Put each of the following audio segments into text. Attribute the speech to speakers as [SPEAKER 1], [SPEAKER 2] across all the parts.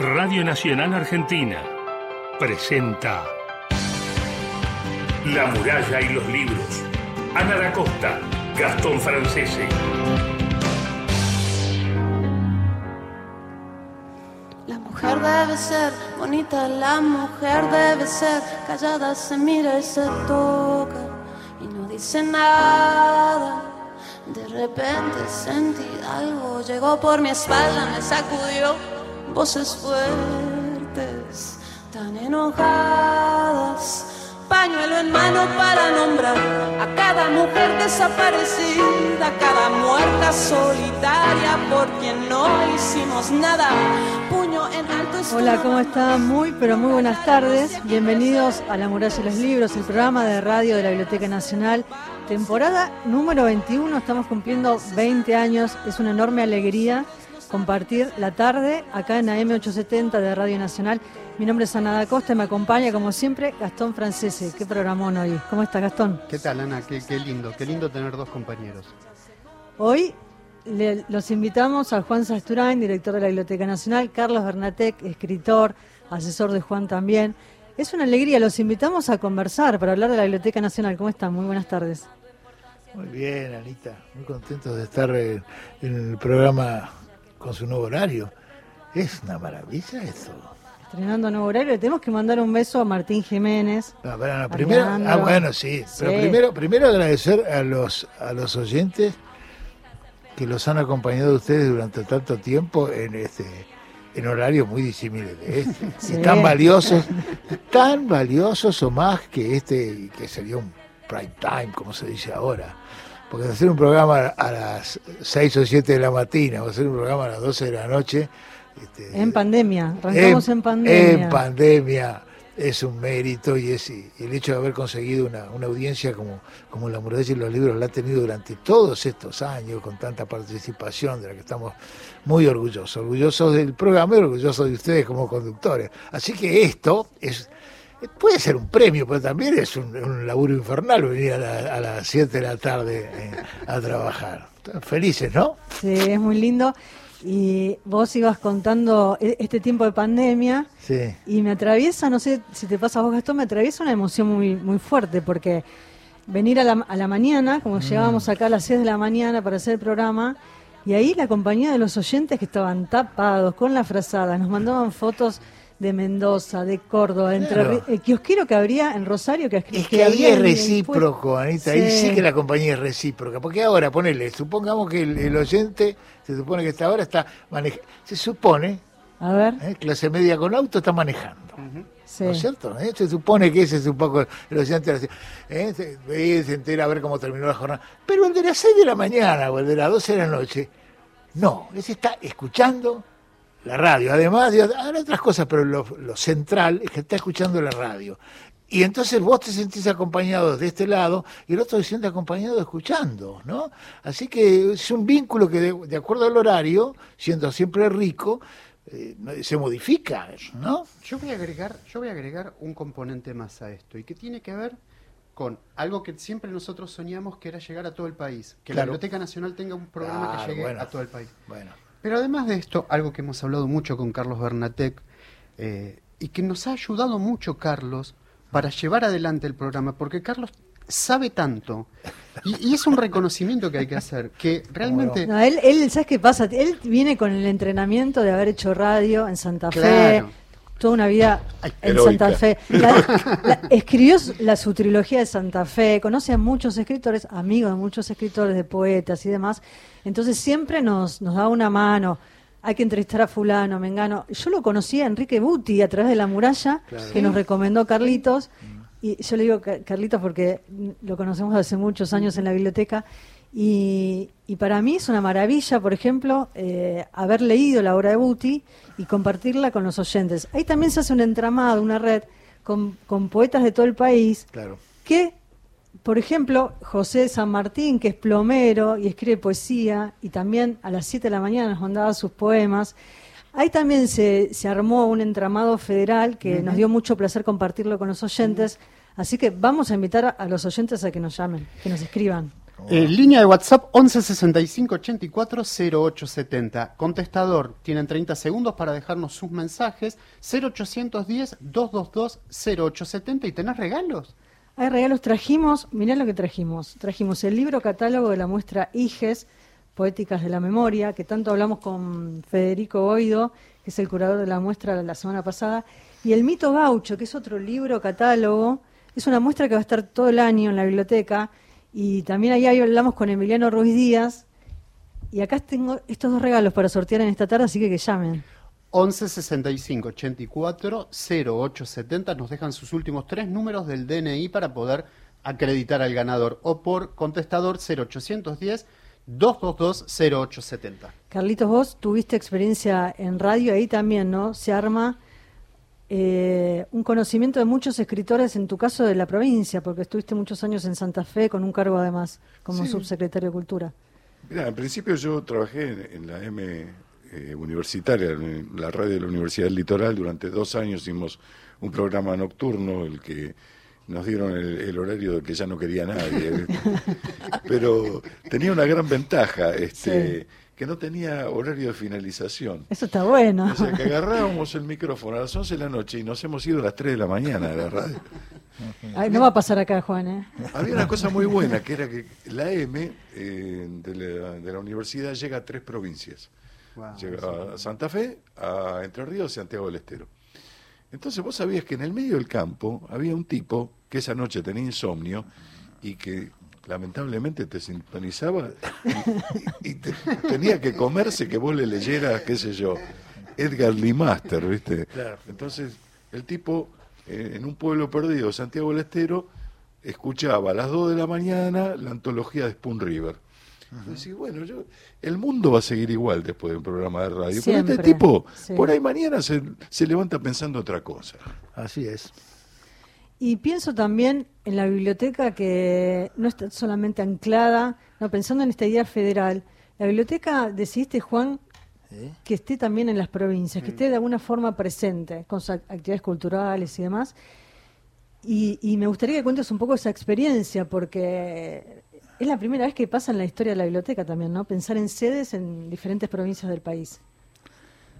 [SPEAKER 1] Radio Nacional Argentina presenta La muralla y los libros. Ana da Costa, Gastón Francese.
[SPEAKER 2] La mujer debe ser bonita, la mujer debe ser callada, se mira y se toca y no dice nada. De repente sentí algo, llegó por mi espalda, me sacudió voces fuertes, tan enojadas. Pañuelo en mano para nombrar a cada mujer desaparecida, a cada muerta solitaria por quien no hicimos nada. Puño en alto.
[SPEAKER 3] Hola, ¿cómo están? Muy, pero muy buenas tardes. Bienvenidos a La Muralla y los Libros, el programa de radio de la Biblioteca Nacional. Temporada número 21, estamos cumpliendo 20 años. Es una enorme alegría compartir la tarde acá en AM870 de Radio Nacional. Mi nombre es Ana da Costa y me acompaña, como siempre, Gastón Francese. Qué programón hoy. ¿Cómo está Gastón?
[SPEAKER 4] ¿Qué tal, Ana? Qué, qué lindo, qué lindo tener dos compañeros.
[SPEAKER 3] Hoy le- los invitamos a Juan Sasturain, director de la Biblioteca Nacional, Carlos Bernatec, escritor, asesor de Juan también. Es una alegría, los invitamos a conversar para hablar de la Biblioteca Nacional. ¿Cómo están? Muy buenas tardes.
[SPEAKER 5] Muy bien, Anita. Muy contentos de estar en, en el programa con su nuevo horario. Es una maravilla eso.
[SPEAKER 3] Estrenando nuevo horario, le tenemos que mandar un beso a Martín Jiménez.
[SPEAKER 5] No, primero, ah, bueno, sí, pero
[SPEAKER 3] Sí.
[SPEAKER 5] primero, primero agradecer a los a los oyentes que los han acompañado ustedes durante tanto tiempo en este en horarios muy disímiles de este,
[SPEAKER 3] Sí.
[SPEAKER 5] y tan valiosos, tan valiosos o más que este que sería un prime time, como se dice ahora. Porque hacer un programa a las 6 o 7 de la mañana o hacer un programa a las 12 de la noche este,
[SPEAKER 3] En pandemia, arrancamos en, pandemia.
[SPEAKER 5] en pandemia es un mérito y es y el hecho de haber conseguido una, una audiencia como, como la muralla y los libros la ha tenido durante todos estos años con tanta participación de la que estamos muy orgullosos, orgullosos del programa y orgullosos de ustedes como conductores. Así que esto es puede ser un premio, pero también es un, un laburo infernal venir a, la- a las 7 de la tarde eh, a trabajar. Felices, ¿no?
[SPEAKER 3] Sí, es muy lindo. Y vos ibas contando e- este tiempo de pandemia
[SPEAKER 5] Sí.
[SPEAKER 3] y me atraviesa, no sé si te pasa a vos, Gastón, me atraviesa una emoción muy, muy fuerte porque venir a la, a la mañana, como llegábamos acá a las 6 de la mañana para hacer el programa, y ahí la compañía de los oyentes que estaban tapados con la frazada, nos mandaban fotos de Mendoza, de Córdoba, Entre
[SPEAKER 5] Claro.
[SPEAKER 3] Ríos, el kiosquero que habría en Rosario, que,
[SPEAKER 5] Es que ahí
[SPEAKER 3] había
[SPEAKER 5] es recíproco, Anita. Ahí
[SPEAKER 3] Sí.
[SPEAKER 5] que la compañía es recíproca. Porque ahora, ponele, supongamos que el, el oyente, se supone que está ahora está manejando. Se supone,
[SPEAKER 3] A ver,
[SPEAKER 5] ¿eh? clase media con auto, está manejando.
[SPEAKER 3] sí.
[SPEAKER 5] ¿No es cierto? ¿Eh? Se supone que ese es un poco el oyente. ¿eh? Se entera a ver cómo terminó la jornada. Pero el de las 6 de la mañana o el de las 12 de la noche, no. Ese está escuchando la radio. Además, de hará otras cosas, pero lo, lo central es que está escuchando la radio. Y entonces vos te sentís acompañado de este lado y el otro se siente acompañado escuchando, ¿no? Así que es un vínculo que de, de acuerdo al horario, siendo siempre rico, eh, se modifica, ¿no?
[SPEAKER 4] Yo voy a agregar, yo voy a agregar un componente más a esto y que tiene que ver con algo que siempre nosotros soñamos que era llegar a todo el país, que la. Biblioteca Nacional tenga un programa
[SPEAKER 5] Claro,
[SPEAKER 4] que llegue
[SPEAKER 5] bueno.
[SPEAKER 4] a todo el país.
[SPEAKER 5] Bueno.
[SPEAKER 4] Pero además de esto, algo que hemos hablado mucho con Carlos Bernatec eh, y que nos ha ayudado mucho Carlos para llevar adelante el programa, porque Carlos sabe tanto y, y es un reconocimiento que hay que hacer, que realmente...
[SPEAKER 3] No, él, él, ¿sabes qué pasa? Él viene con el entrenamiento de haber hecho radio en Santa Fe,
[SPEAKER 4] Claro.
[SPEAKER 3] Toda una vida
[SPEAKER 4] Ay,
[SPEAKER 3] en
[SPEAKER 5] heroica.
[SPEAKER 3] Santa Fe. La- la- escribió su- la, su trilogía de Santa Fe, conoce a muchos escritores, amigos de muchos escritores, de poetas y demás. Entonces siempre nos, nos da una mano. Hay que entrevistar a fulano, mengano. Yo lo conocí a Enrique Buti a través de La Muralla, que nos recomendó Carlitos. Y yo le digo Ca- Carlitos porque lo conocemos hace muchos años en la biblioteca. Y, y para mí es una maravilla, por ejemplo, eh, haber leído la obra de Buti y compartirla con los oyentes. Ahí también se hace un entramado, una red con, con poetas de todo el país
[SPEAKER 5] Claro.
[SPEAKER 3] que, por ejemplo, José San Martín, que es plomero y escribe poesía, y también a las 7 de la mañana nos mandaba sus poemas. Ahí también se, se armó un entramado federal que nos dio mucho placer compartirlo con los oyentes. Así que vamos a invitar a, a los oyentes a que nos llamen, que nos escriban.
[SPEAKER 4] Eh, línea de WhatsApp 11 65 84 0870. Contestador, tienen 30 segundos para dejarnos sus mensajes. 0810 222 0870. ¿Y tenés regalos?
[SPEAKER 3] Hay regalos, trajimos, mirá lo que trajimos. Trajimos el libro catálogo de la muestra IGES, Poéticas de la Memoria, que tanto hablamos con Federico Oido, que es el curador de la muestra la semana pasada, y El Mito Gaucho, que es otro libro catálogo. Es una muestra que va a estar todo el año en la biblioteca y también ahí hablamos con Emiliano Ruiz Díaz. Y acá tengo estos dos regalos para sortear en esta tarde, así que que llamen.
[SPEAKER 4] 11 65 84 0870 nos dejan sus últimos tres números del DNI para poder acreditar al ganador o por contestador 0810 222 0870.
[SPEAKER 3] Carlitos, vos tuviste experiencia en radio, ahí también, ¿no? Se arma eh, un conocimiento de muchos escritores, en tu caso de la provincia, porque estuviste muchos años en Santa Fe con un cargo además como subsecretario de Cultura.
[SPEAKER 6] Mira, en principio yo trabajé en, la M eh, universitaria, en la radio de la Universidad del Litoral, durante dos años hicimos un programa nocturno, el que nos dieron el, horario de que ya no quería nadie. Pero tenía una gran ventaja. Este, que no tenía horario de finalización.
[SPEAKER 3] Eso está bueno.
[SPEAKER 6] O sea, que agarrábamos el micrófono a las 11 de la noche y nos hemos ido a las 3 de la mañana de la radio.
[SPEAKER 3] no va a pasar acá, Juan. ¿eh?
[SPEAKER 6] Había una cosa muy buena, que era que la M eh, de, la, universidad llega a tres provincias. llega a Santa Fe, a Entre Ríos y Santiago del Estero. Entonces vos sabías que en el medio del campo había un tipo que esa noche tenía insomnio y que lamentablemente te sintonizaba y, tenía que comerse que vos le leyeras, qué sé yo, Edgar Limaster, ¿viste? Entonces, el tipo, eh, en un pueblo perdido, Santiago del Estero, escuchaba a las 2 de la mañana la antología de Spoon River. Y bueno, yo, el mundo va a seguir igual después de un programa de radio. Pero este tipo, por ahí mañana se, se levanta pensando otra cosa.
[SPEAKER 5] Así es.
[SPEAKER 3] Y pienso también en la biblioteca que no está solamente anclada, no pensando en esta idea federal. La biblioteca, decidiste, Juan, que esté también en las provincias, que esté de alguna forma presente, con sus actividades culturales y demás. Y, me gustaría que cuentes un poco esa experiencia, porque es la primera vez que pasa en la historia de la biblioteca también, ¿no? Pensar en sedes en diferentes provincias del país.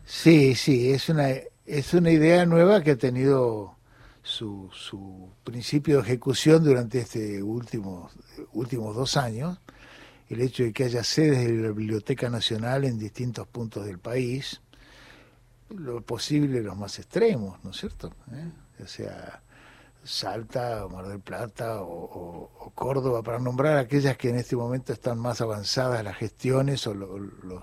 [SPEAKER 5] Sí, sí, es una, es una idea nueva que ha tenido su, su principio de ejecución durante este último, últimos dos años, el hecho de que haya sedes de la Biblioteca Nacional en distintos puntos del país, lo posible los más extremos, ¿no es cierto? ¿Eh? O sea, Salta, o Mar del Plata o, Córdoba, para nombrar aquellas que en este momento están más avanzadas las gestiones o los,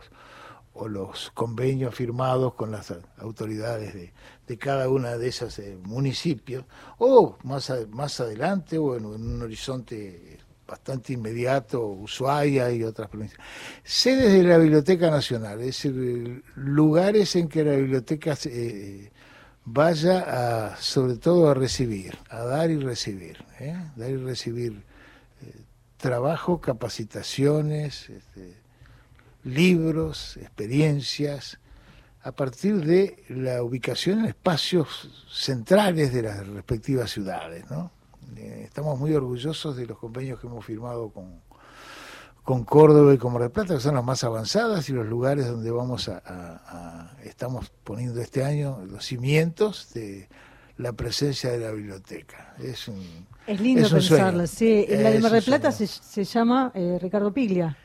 [SPEAKER 5] o los convenios firmados con las autoridades de, de cada una de esos eh, municipios, o más, más adelante, o en, un horizonte bastante inmediato, Ushuaia y otras provincias. Sedes de la Biblioteca Nacional, es decir, lugares en que la biblioteca eh, vaya a, sobre todo a recibir, a dar y recibir, ¿eh? dar y recibir trabajo, capacitaciones, este, libros, experiencias, a partir de la ubicación en espacios centrales de las respectivas ciudades. ¿no? Eh, estamos muy orgullosos de los convenios que hemos firmado con, con Córdoba y con Mar del Plata, que son las más avanzadas y los lugares donde vamos a, estamos poniendo este año los cimientos de la presencia de la biblioteca. Es, un,
[SPEAKER 3] es lindo pensarlo, sí. La de Mar del Plata se, se, llama eh, Ricardo Piglia.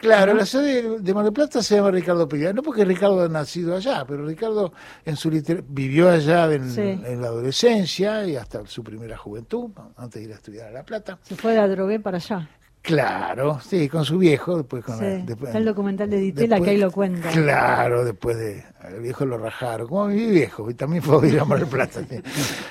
[SPEAKER 5] Claro, la sede de Mar del Plata se llama Ricardo Piglia, no porque Ricardo ha nacido allá, pero Ricardo en su vivió allá en, la adolescencia y hasta su primera juventud, antes de ir a estudiar a La Plata.
[SPEAKER 3] Se fue la drogué para allá.
[SPEAKER 5] Claro, sí, con su viejo, después con
[SPEAKER 3] Está el documental de Ditela que ahí lo cuenta.
[SPEAKER 5] Claro, después de el viejo lo rajaron, como mi viejo, y también fue a a Mar del Plata.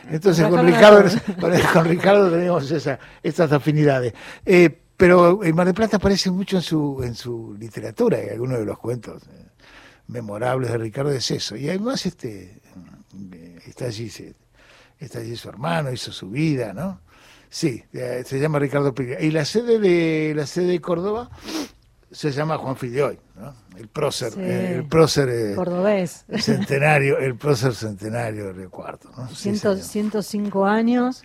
[SPEAKER 5] Entonces con Ricardo, con, Ricardo tenemos esa, estas afinidades. Eh, pero el Mar del Plata aparece mucho en su, en su literatura, y algunos de los cuentos eh, memorables de Ricardo es eso. Y además este, eh, está, allí, está allí su hermano, hizo su vida, ¿no? Sí, eh, se llama Ricardo Piglia. Y la sede de la sede de Córdoba se llama Juan Fidioy, ¿no? El prócer,
[SPEAKER 3] Sí.
[SPEAKER 5] eh, el prócer eh,
[SPEAKER 3] Cordobés.
[SPEAKER 5] centenario, el prócer centenario de Río Cuarto, ¿no? Sí,
[SPEAKER 3] Ciento-
[SPEAKER 5] señor.
[SPEAKER 3] 105 años.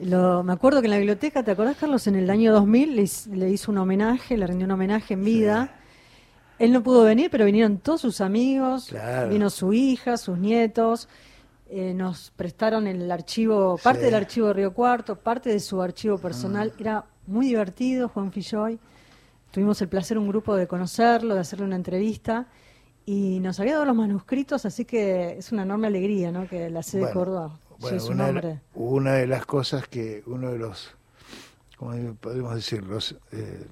[SPEAKER 3] Lo, me acuerdo que en la biblioteca, ¿te acordás, Carlos? En el año 2000 le, le hizo un homenaje, le rindió un homenaje en vida. Él no pudo venir, pero vinieron todos sus amigos,
[SPEAKER 5] Claro.
[SPEAKER 3] vino su hija, sus nietos. eh, nos prestaron el archivo, parte del archivo de Río Cuarto, parte de su archivo personal. Era muy divertido, Juan Filloy. Tuvimos el placer, un grupo, de conocerlo, de hacerle una entrevista. Y nos había dado los manuscritos, así que es una enorme alegría ¿no? que la sede de Córdoba
[SPEAKER 5] Bueno,
[SPEAKER 3] lleve su
[SPEAKER 5] una, de
[SPEAKER 3] nombre.
[SPEAKER 5] una de las cosas que uno de los, ¿cómo podemos decir? Los eh,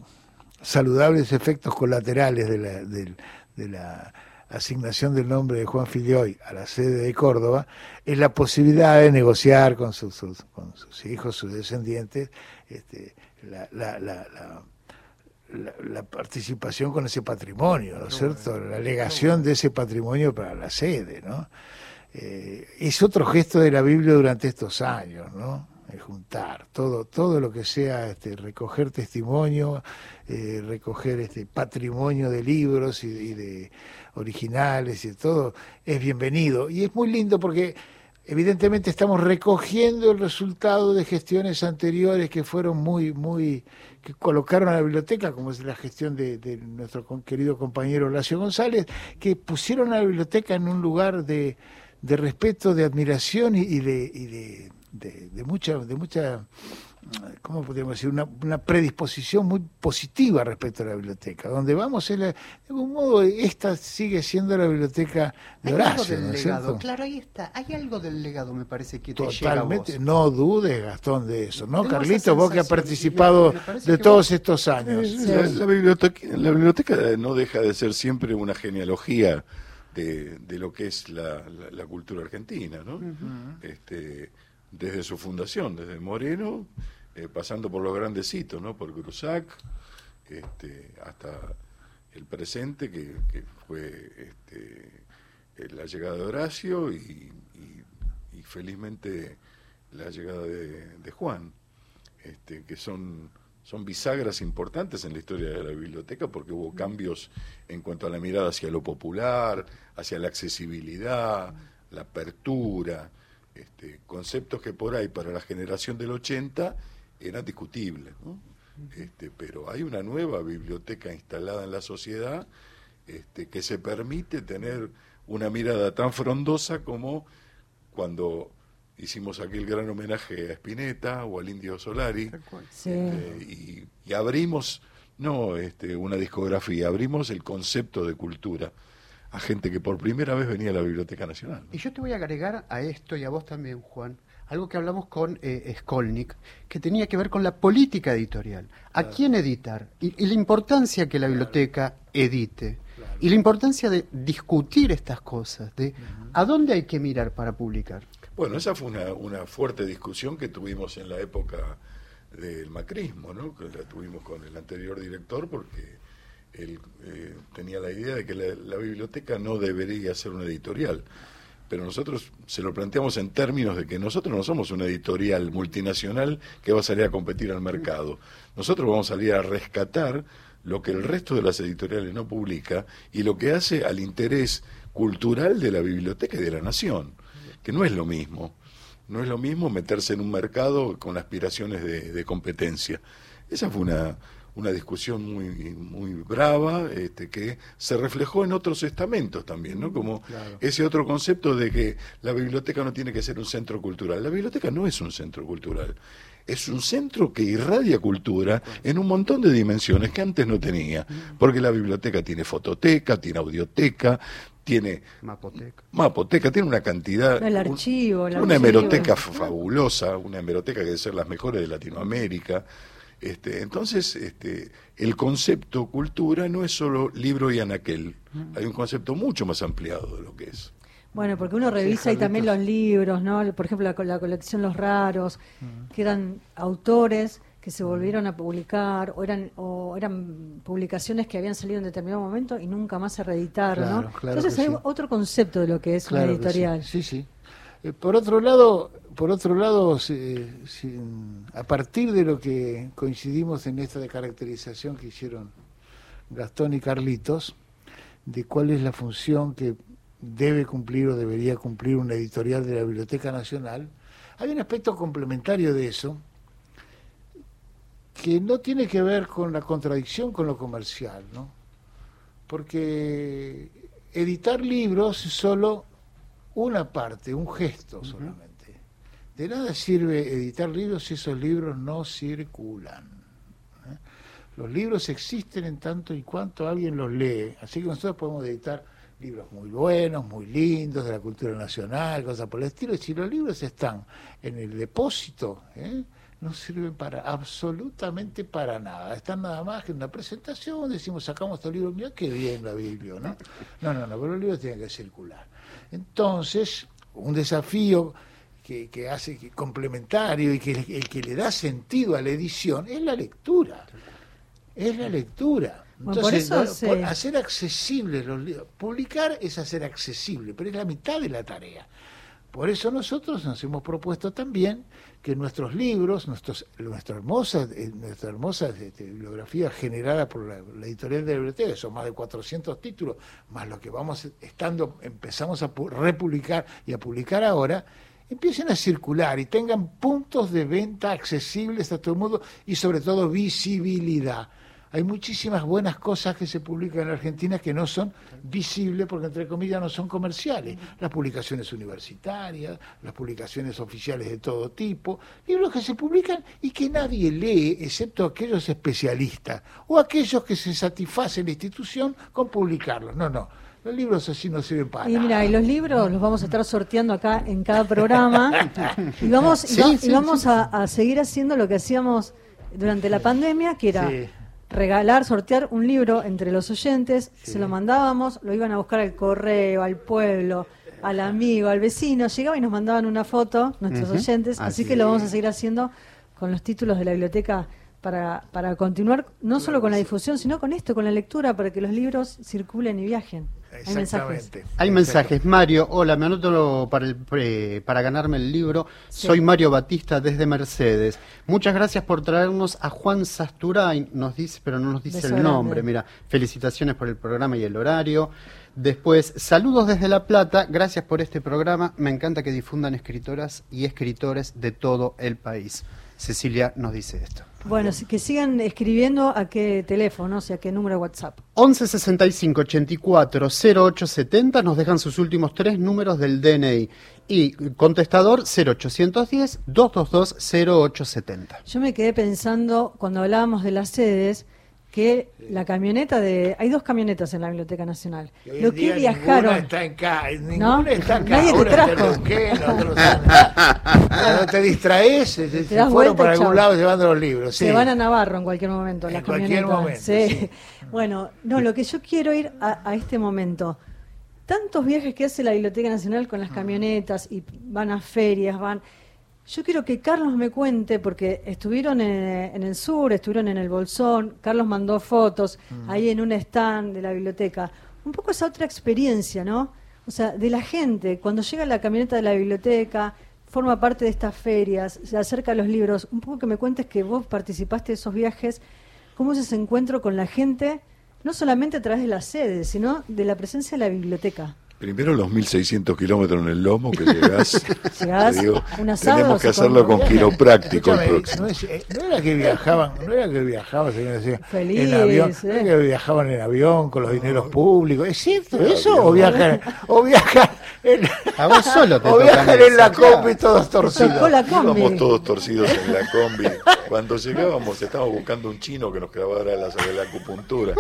[SPEAKER 5] saludables efectos colaterales de la, del- de la asignación del nombre de Juan Filioy a la sede de Córdoba es la posibilidad de negociar con sus, sus- con sus hijos, sus descendientes, este, la, la- la- la- la, la participación con ese patrimonio, ¿no es cierto? La legación de ese patrimonio para la sede, ¿no? Eh, es otro gesto de la Biblia durante estos años, ¿no? El juntar todo, todo lo que sea este, recoger testimonio, eh, recoger este patrimonio de libros y, y de originales y de todo, es bienvenido. Y es muy lindo porque evidentemente estamos recogiendo el resultado de gestiones anteriores que fueron muy, muy, que colocaron a la biblioteca, como es la gestión de, de nuestro querido compañero Horacio González, que pusieron a la biblioteca en un lugar de, de respeto, de admiración y, y de, y de, de- de mucha, de mucha, ¿cómo podríamos decir? Una, una predisposición muy positiva respecto a la biblioteca. Donde vamos, es la- de algún modo, esta sigue siendo la biblioteca de
[SPEAKER 4] Hay algo
[SPEAKER 5] Horacio,
[SPEAKER 4] del
[SPEAKER 5] ¿no es
[SPEAKER 4] legado,
[SPEAKER 5] cierto?
[SPEAKER 4] claro, ahí está. Hay algo del legado, me parece, que te llega a vos.
[SPEAKER 5] Totalmente, no dudes, Gastón, de eso, ¿no? Carlito, vos que has participado de todos
[SPEAKER 4] vos-
[SPEAKER 5] estos años.
[SPEAKER 6] La, la biblioteca, la biblioteca no deja de ser siempre una genealogía de, de lo que es la, la- la cultura argentina, ¿no? este, desde su fundación, desde Moreno, eh, pasando por los grandes hitos, ¿no? Por Grusac, este, hasta el presente, que, que fue este, eh, la llegada de Horacio y, y- y felizmente la llegada de, de Juan este, que son, son bisagras importantes en la historia de la biblioteca porque hubo cambios en cuanto a la mirada hacia lo popular, hacia la accesibilidad, la apertura, este, conceptos que por ahí para la generación del 80 eran discutibles. ¿no? Este, pero hay una nueva biblioteca instalada en la sociedad este, que se permite tener una mirada tan frondosa como cuando hicimos aquel gran homenaje a Spinetta o al Indio Solari
[SPEAKER 3] Sí.
[SPEAKER 6] este, y, y abrimos no este, una discografía, abrimos el concepto de cultura a gente que por primera vez venía a la Biblioteca Nacional. ¿no?
[SPEAKER 4] Y yo te voy a agregar a esto y a vos también, Juan, algo que hablamos con eh, Skolnick, que tenía que ver con la política editorial. ¿A quién editar? Y, y la importancia que la biblioteca edite. Y la importancia de discutir estas cosas, de a dónde hay que mirar para publicar.
[SPEAKER 6] Bueno, esa fue una, una fuerte discusión que tuvimos en la época del macrismo, ¿no? que la tuvimos con el anterior director porque él eh, tenía la idea de que la, biblioteca no debería ser una editorial. Pero nosotros se lo planteamos en términos de que nosotros no somos una editorial multinacional que va a salir a competir al mercado. Nosotros vamos a salir a rescatar lo que el resto de las editoriales no publica y lo que hace al interés cultural de la biblioteca y de la nación, que no es lo mismo. No es lo mismo meterse en un mercado con aspiraciones de competencia. Esa fue una, una discusión muy, muy brava, este, que se reflejó en otros estamentos también, ¿no? Como ese otro concepto de que la biblioteca no tiene que ser un centro cultural. La biblioteca no es un centro cultural. Es un centro que irradia cultura en un montón de dimensiones que antes no tenía. Porque la biblioteca tiene fototeca, tiene audioteca, tiene
[SPEAKER 4] Mapoteca.
[SPEAKER 6] mapoteca, tiene una cantidad.
[SPEAKER 3] El
[SPEAKER 6] un-
[SPEAKER 3] archivo, el
[SPEAKER 6] una
[SPEAKER 3] archivo.
[SPEAKER 6] hemeroteca fabulosa, una hemeroteca que debe ser las mejores de Latinoamérica. Este, entonces, este, el concepto cultura no es solo libro y anaquel, hay un concepto mucho más ampliado de lo que es.
[SPEAKER 3] Bueno, porque uno revisa y también los libros, ¿no? Por ejemplo, la, la colección Los Raros, que eran autores que se volvieron a publicar o eran o eran publicaciones que habían salido en determinado momento y nunca más se reeditaron,
[SPEAKER 5] Claro,
[SPEAKER 3] ¿no?
[SPEAKER 5] claro
[SPEAKER 3] Entonces hay
[SPEAKER 5] sí.
[SPEAKER 3] otro concepto de lo que es
[SPEAKER 5] Claro
[SPEAKER 3] una
[SPEAKER 5] que sí.
[SPEAKER 3] editorial.
[SPEAKER 5] Sí, sí. Eh, por otro lado, por otro lado, a partir de lo que coincidimos en esta caracterización que hicieron Gastón y Carlitos, de cuál es la función que debe cumplir o debería cumplir una editorial de la Biblioteca Nacional, hay un aspecto complementario de eso que no tiene que ver con la contradicción con lo comercial, ¿no? Porque editar libros es solo una parte, un gesto solamente. De nada sirve editar libros si esos libros no circulan. ¿eh? Los libros existen en tanto y cuanto alguien los lee, así que nosotros podemos editar libros muy buenos, muy lindos, de la cultura nacional, cosas por el estilo, y si los libros están en el depósito, ¿eh? no sirven para absolutamente para nada. Están nada más que en una presentación, decimos, sacamos estos libros, mira qué bien la Biblia, ¿no? No, no, no, pero los libros tienen que circular. Entonces, un desafío que, que hace que, complementario y que el que le da sentido a la edición es la lectura. Es la lectura.
[SPEAKER 3] Bueno, por
[SPEAKER 5] Entonces,
[SPEAKER 3] eso
[SPEAKER 5] no,
[SPEAKER 3] se-
[SPEAKER 5] por hacer accesibles los libros. Publicar es hacer accesible, pero es la mitad de la tarea. Por eso nosotros nos hemos propuesto también que nuestros libros, nuestros, nuestra hermosa, eh, nuestra hermosa este, bibliografía generada por la, la editorial de la biblioteca, son más de 400 títulos, más lo que vamos estando, empezamos a pu- republicar y a publicar ahora, empiecen a circular y tengan puntos de venta accesibles a todo el mundo y sobre todo visibilidad. Hay muchísimas buenas cosas que se publican en Argentina que no son visibles porque entre comillas no son comerciales. Las publicaciones universitarias, las publicaciones oficiales de todo tipo, libros que se publican y que nadie lee excepto aquellos especialistas o aquellos que se satisfacen la institución con publicarlos. No, no. Los libros así no sirven para
[SPEAKER 3] Y mira, y los libros los vamos a estar sorteando acá en cada programa. Y vamos, y
[SPEAKER 4] Sí,
[SPEAKER 3] vamos
[SPEAKER 4] sí.
[SPEAKER 3] A, a seguir haciendo lo que hacíamos durante la pandemia, que era. Regalar, sortear un libro entre los oyentes,
[SPEAKER 5] Sí.
[SPEAKER 3] se lo mandábamos, lo iban a buscar al correo, al pueblo, al amigo, al vecino, llegaba y nos mandaban una foto, nuestros oyentes, así,
[SPEAKER 4] Así
[SPEAKER 3] que lo vamos a seguir haciendo con los títulos de la biblioteca para, para continuar no solo con la difusión, sino con esto, con la lectura, para que los libros circulen y viajen. Hay mensajes.
[SPEAKER 5] Exactamente.
[SPEAKER 4] Hay mensajes. Mario, hola, me anoto para, el, pre- para ganarme el libro.
[SPEAKER 3] Sí.
[SPEAKER 4] Soy Mario Batista desde Mercedes. Muchas gracias por traernos a Juan Sasturain, nos dice, pero no nos dice
[SPEAKER 3] Beso
[SPEAKER 4] el
[SPEAKER 3] grande.
[SPEAKER 4] nombre. Mira, felicitaciones por el programa y el horario. Después, saludos desde La Plata, gracias por este programa. Me encanta que difundan escritoras y escritores de todo el país. Cecilia nos dice esto.
[SPEAKER 3] Bueno, que sigan escribiendo a qué teléfono, o sea, a qué número de WhatsApp.
[SPEAKER 4] 11 65 84 08 70 nos dejan sus últimos tres números del DNI y contestador 0810 222 0870.
[SPEAKER 3] Yo me quedé pensando, cuando hablábamos de las sedes, que la camioneta de... Hay dos camionetas en la Biblioteca Nacional. Lo
[SPEAKER 5] en
[SPEAKER 3] que viajaron...
[SPEAKER 5] Ninguna está en ca- ninguna
[SPEAKER 3] ¿No?
[SPEAKER 5] está acá.
[SPEAKER 3] Nadie te
[SPEAKER 5] Ahora está
[SPEAKER 3] trajo.
[SPEAKER 5] en están- Cuando te distraes,
[SPEAKER 3] das
[SPEAKER 5] fueron
[SPEAKER 3] vuelta
[SPEAKER 5] para algún
[SPEAKER 3] chau.
[SPEAKER 5] lado llevando los libros.
[SPEAKER 3] Se
[SPEAKER 5] sí.
[SPEAKER 3] van a Navarro en cualquier momento,
[SPEAKER 5] En
[SPEAKER 3] las
[SPEAKER 5] cualquier
[SPEAKER 3] camionetas.
[SPEAKER 5] momento,
[SPEAKER 3] Sí.
[SPEAKER 5] sí.
[SPEAKER 3] Bueno, no, lo que yo quiero ir a, a este momento. Tantos viajes que hace la Biblioteca Nacional con las
[SPEAKER 5] Ah.
[SPEAKER 3] camionetas y van a ferias, van. Yo quiero que Carlos me cuente, porque estuvieron en, en el sur, estuvieron en el Bolsón, Carlos mandó fotos
[SPEAKER 5] Mm.
[SPEAKER 3] ahí en un stand de la biblioteca. Un poco esa otra experiencia, ¿no? O sea, de la gente, cuando llega la camioneta de la biblioteca, forma parte de estas ferias, se acerca a los libros. Un poco que me cuentes que vos participaste de esos viajes, cómo es ese encuentro con la gente, no solamente a través de la sede, sino de la presencia de la biblioteca.
[SPEAKER 6] Primero los 1600 kilómetros en el lomo que llegás.
[SPEAKER 3] Llegás,
[SPEAKER 6] digo,
[SPEAKER 3] un asado,
[SPEAKER 6] tenemos que hacerlo
[SPEAKER 3] come.
[SPEAKER 6] con quiropráctico el próximo.
[SPEAKER 5] no, es- eh, no era que viajaban, no era que viajaban, señora,
[SPEAKER 3] Feliz,
[SPEAKER 5] en avión,
[SPEAKER 3] eh.
[SPEAKER 5] no era que viajaban en avión con los dineros públicos, ¿es cierto eso?
[SPEAKER 6] avión.
[SPEAKER 5] O viajan, o viajan en,
[SPEAKER 4] A vos solo te
[SPEAKER 5] o viajan en la
[SPEAKER 4] claro.
[SPEAKER 5] combi todos torcidos.
[SPEAKER 3] la combi.
[SPEAKER 6] Íbamos todos torcidos en la combi. Cuando llegábamos estábamos buscando un chino que nos clavara la, la acupuntura.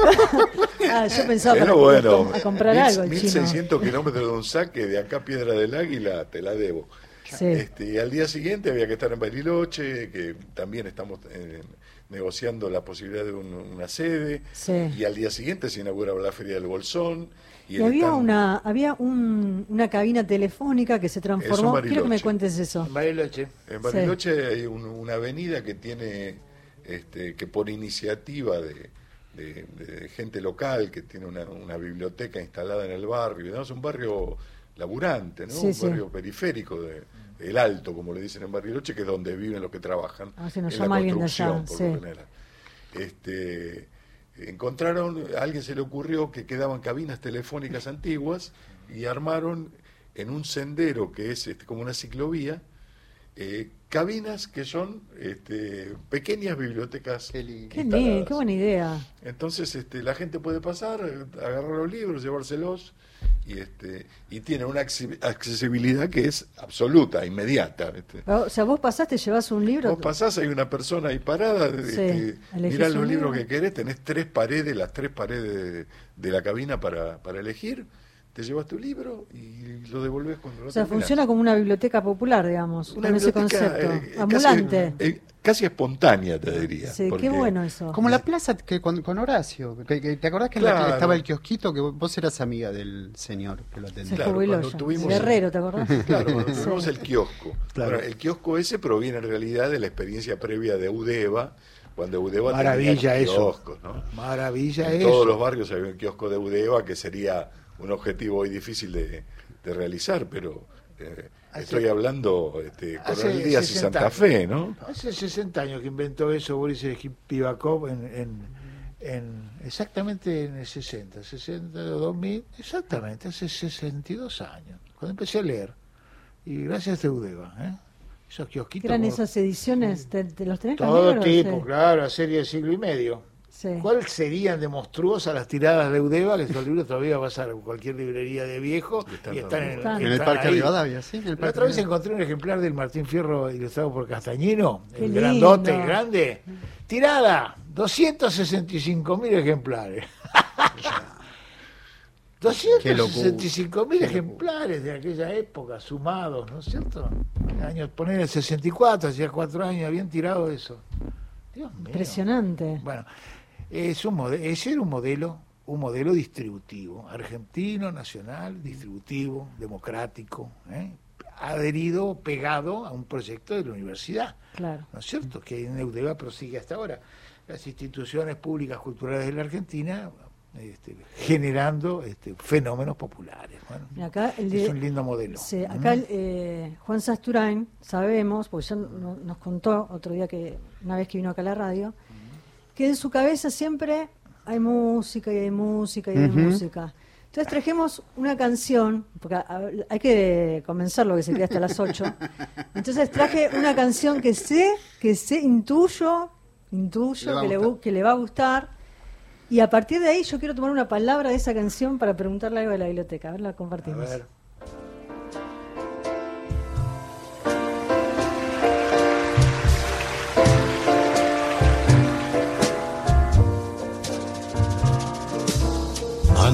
[SPEAKER 3] Ah, yo pensaba
[SPEAKER 6] Pero
[SPEAKER 3] para
[SPEAKER 6] bueno,
[SPEAKER 3] a comprar
[SPEAKER 6] mil-
[SPEAKER 3] algo el chino.
[SPEAKER 6] 1600 kilómetros de un saque de acá Piedra del Águila, te la debo.
[SPEAKER 3] Sí.
[SPEAKER 6] Este, y al día siguiente había que estar en Bariloche, que también estamos eh, negociando la posibilidad de un- una sede.
[SPEAKER 3] Sí.
[SPEAKER 6] Y al día siguiente se inauguraba la Feria del Bolsón. Y,
[SPEAKER 3] había
[SPEAKER 6] stand-
[SPEAKER 3] una había un- una cabina telefónica que se transformó. Quiero que me cuentes eso.
[SPEAKER 5] En Bariloche.
[SPEAKER 6] En Bariloche hay un- una avenida que tiene, este, que por iniciativa de, de- de gente local, que tiene una, una biblioteca instalada en el barrio, ¿no? es un barrio laburante, ¿no?
[SPEAKER 3] Sí,
[SPEAKER 6] un
[SPEAKER 3] sí.
[SPEAKER 6] barrio periférico de, el alto, como le dicen en Bariloche, que es donde viven los que trabajan
[SPEAKER 3] Ah, sí, nos
[SPEAKER 6] en la
[SPEAKER 3] llama alguien de allá,
[SPEAKER 6] construcción, por lo
[SPEAKER 3] sí.
[SPEAKER 6] general. Este, encontraron, a alguien se le ocurrió que quedaban cabinas telefónicas antiguas y armaron en un sendero que es este, como una ciclovía, eh, cabinas que son este, pequeñas bibliotecas.
[SPEAKER 3] Qué, qué buena idea.
[SPEAKER 6] Entonces este, la gente puede pasar, agarrar los libros, llevárselos y este y tiene una accesibilidad que es absoluta, inmediata.
[SPEAKER 3] O sea, vos pasaste, llevas un libro.
[SPEAKER 6] Vos pasás, hay una persona ahí parada, este, mirás los libros que querés, tenés tres paredes, las tres paredes de, la cabina para, para elegir te llevas tu libro y lo devolves cuando lo
[SPEAKER 3] O sea, funciona como una biblioteca popular, digamos, con ese concepto. Eh, Ambulante.
[SPEAKER 6] Eh, casi, espontánea, te diría.
[SPEAKER 3] Sí, qué bueno eso.
[SPEAKER 4] Como la plaza que con, Horacio. ¿Te acordás que, estaba el kiosquito? Que vos eras amiga del señor que lo atendía.
[SPEAKER 3] claro, cuando tuvimos Guerrero, ¿te acordás?
[SPEAKER 6] Claro, cuando tuvimos el kiosco. Claro. el kiosco ese proviene en realidad de la experiencia previa de Udeva cuando Udeva
[SPEAKER 5] Maravilla
[SPEAKER 6] tenía
[SPEAKER 5] kioscos,
[SPEAKER 6] ¿no?
[SPEAKER 5] Maravilla
[SPEAKER 6] en
[SPEAKER 5] eso.
[SPEAKER 6] todos los barrios había un kiosco de Udeva que sería un objetivo hoy difícil de, realizar, pero eh, estoy hablando este, Coronel Díaz y Santa Fe, ¿no?
[SPEAKER 5] Hace 60 años que inventó eso Boris Pivakov en, en, exactamente en el 60, 60, 2000, exactamente, hace 62 años, cuando empecé a leer. Y gracias a Udeva, ¿eh? Esos kiosquitos.
[SPEAKER 3] ¿Eran esas ediciones? ¿Te, los tenés
[SPEAKER 5] Todo tipo, claro, la serie de siglo y medio. ¿Cuál serían de monstruosas las tiradas de Udeva? Que estos libros todavía vas a cualquier librería de viejo y están, en,
[SPEAKER 4] el, Parque Rivadavia, sí.
[SPEAKER 5] la otra vez encontré un ejemplar del Martín Fierro ilustrado por Castañino, el grandote, el grande. Tirada, 265 mil ejemplares. 265 mil ejemplares de aquella época, sumados, ¿no es cierto? Años, poner el 64, hacía cuatro años, habían tirado eso.
[SPEAKER 3] Dios mío. Impresionante.
[SPEAKER 5] Bueno, es un ese era un modelo, un modelo distributivo, argentino, nacional, distributivo, democrático, ¿eh? adherido, pegado a un proyecto de la universidad.
[SPEAKER 3] Claro.
[SPEAKER 5] ¿No es cierto? Que en Eudeva prosigue hasta ahora. Las instituciones públicas culturales de la Argentina este, generando este, fenómenos populares. es un lindo modelo.
[SPEAKER 3] Sí, acá eh, Juan Sasturain, sabemos, porque ya nos contó otro día que una vez que vino acá a la radio, que en su cabeza siempre hay música y hay música y hay música. Entonces trajimos una canción, porque hay que comenzar lo que se queda hasta las 8. Entonces traje una canción que sé, que sé, intuyo, intuyo que, le, que le va a gustar. Y a partir de ahí yo quiero tomar una palabra de esa canción para preguntarle algo de la biblioteca. A ver, la compartimos.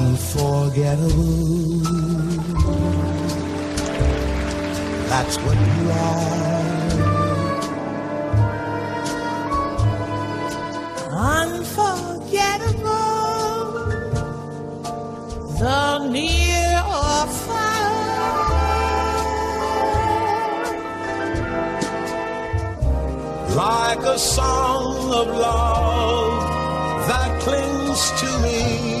[SPEAKER 7] Unforgettable. That's what you are. Unforgettable. The near or far. Like a song of love that clings to me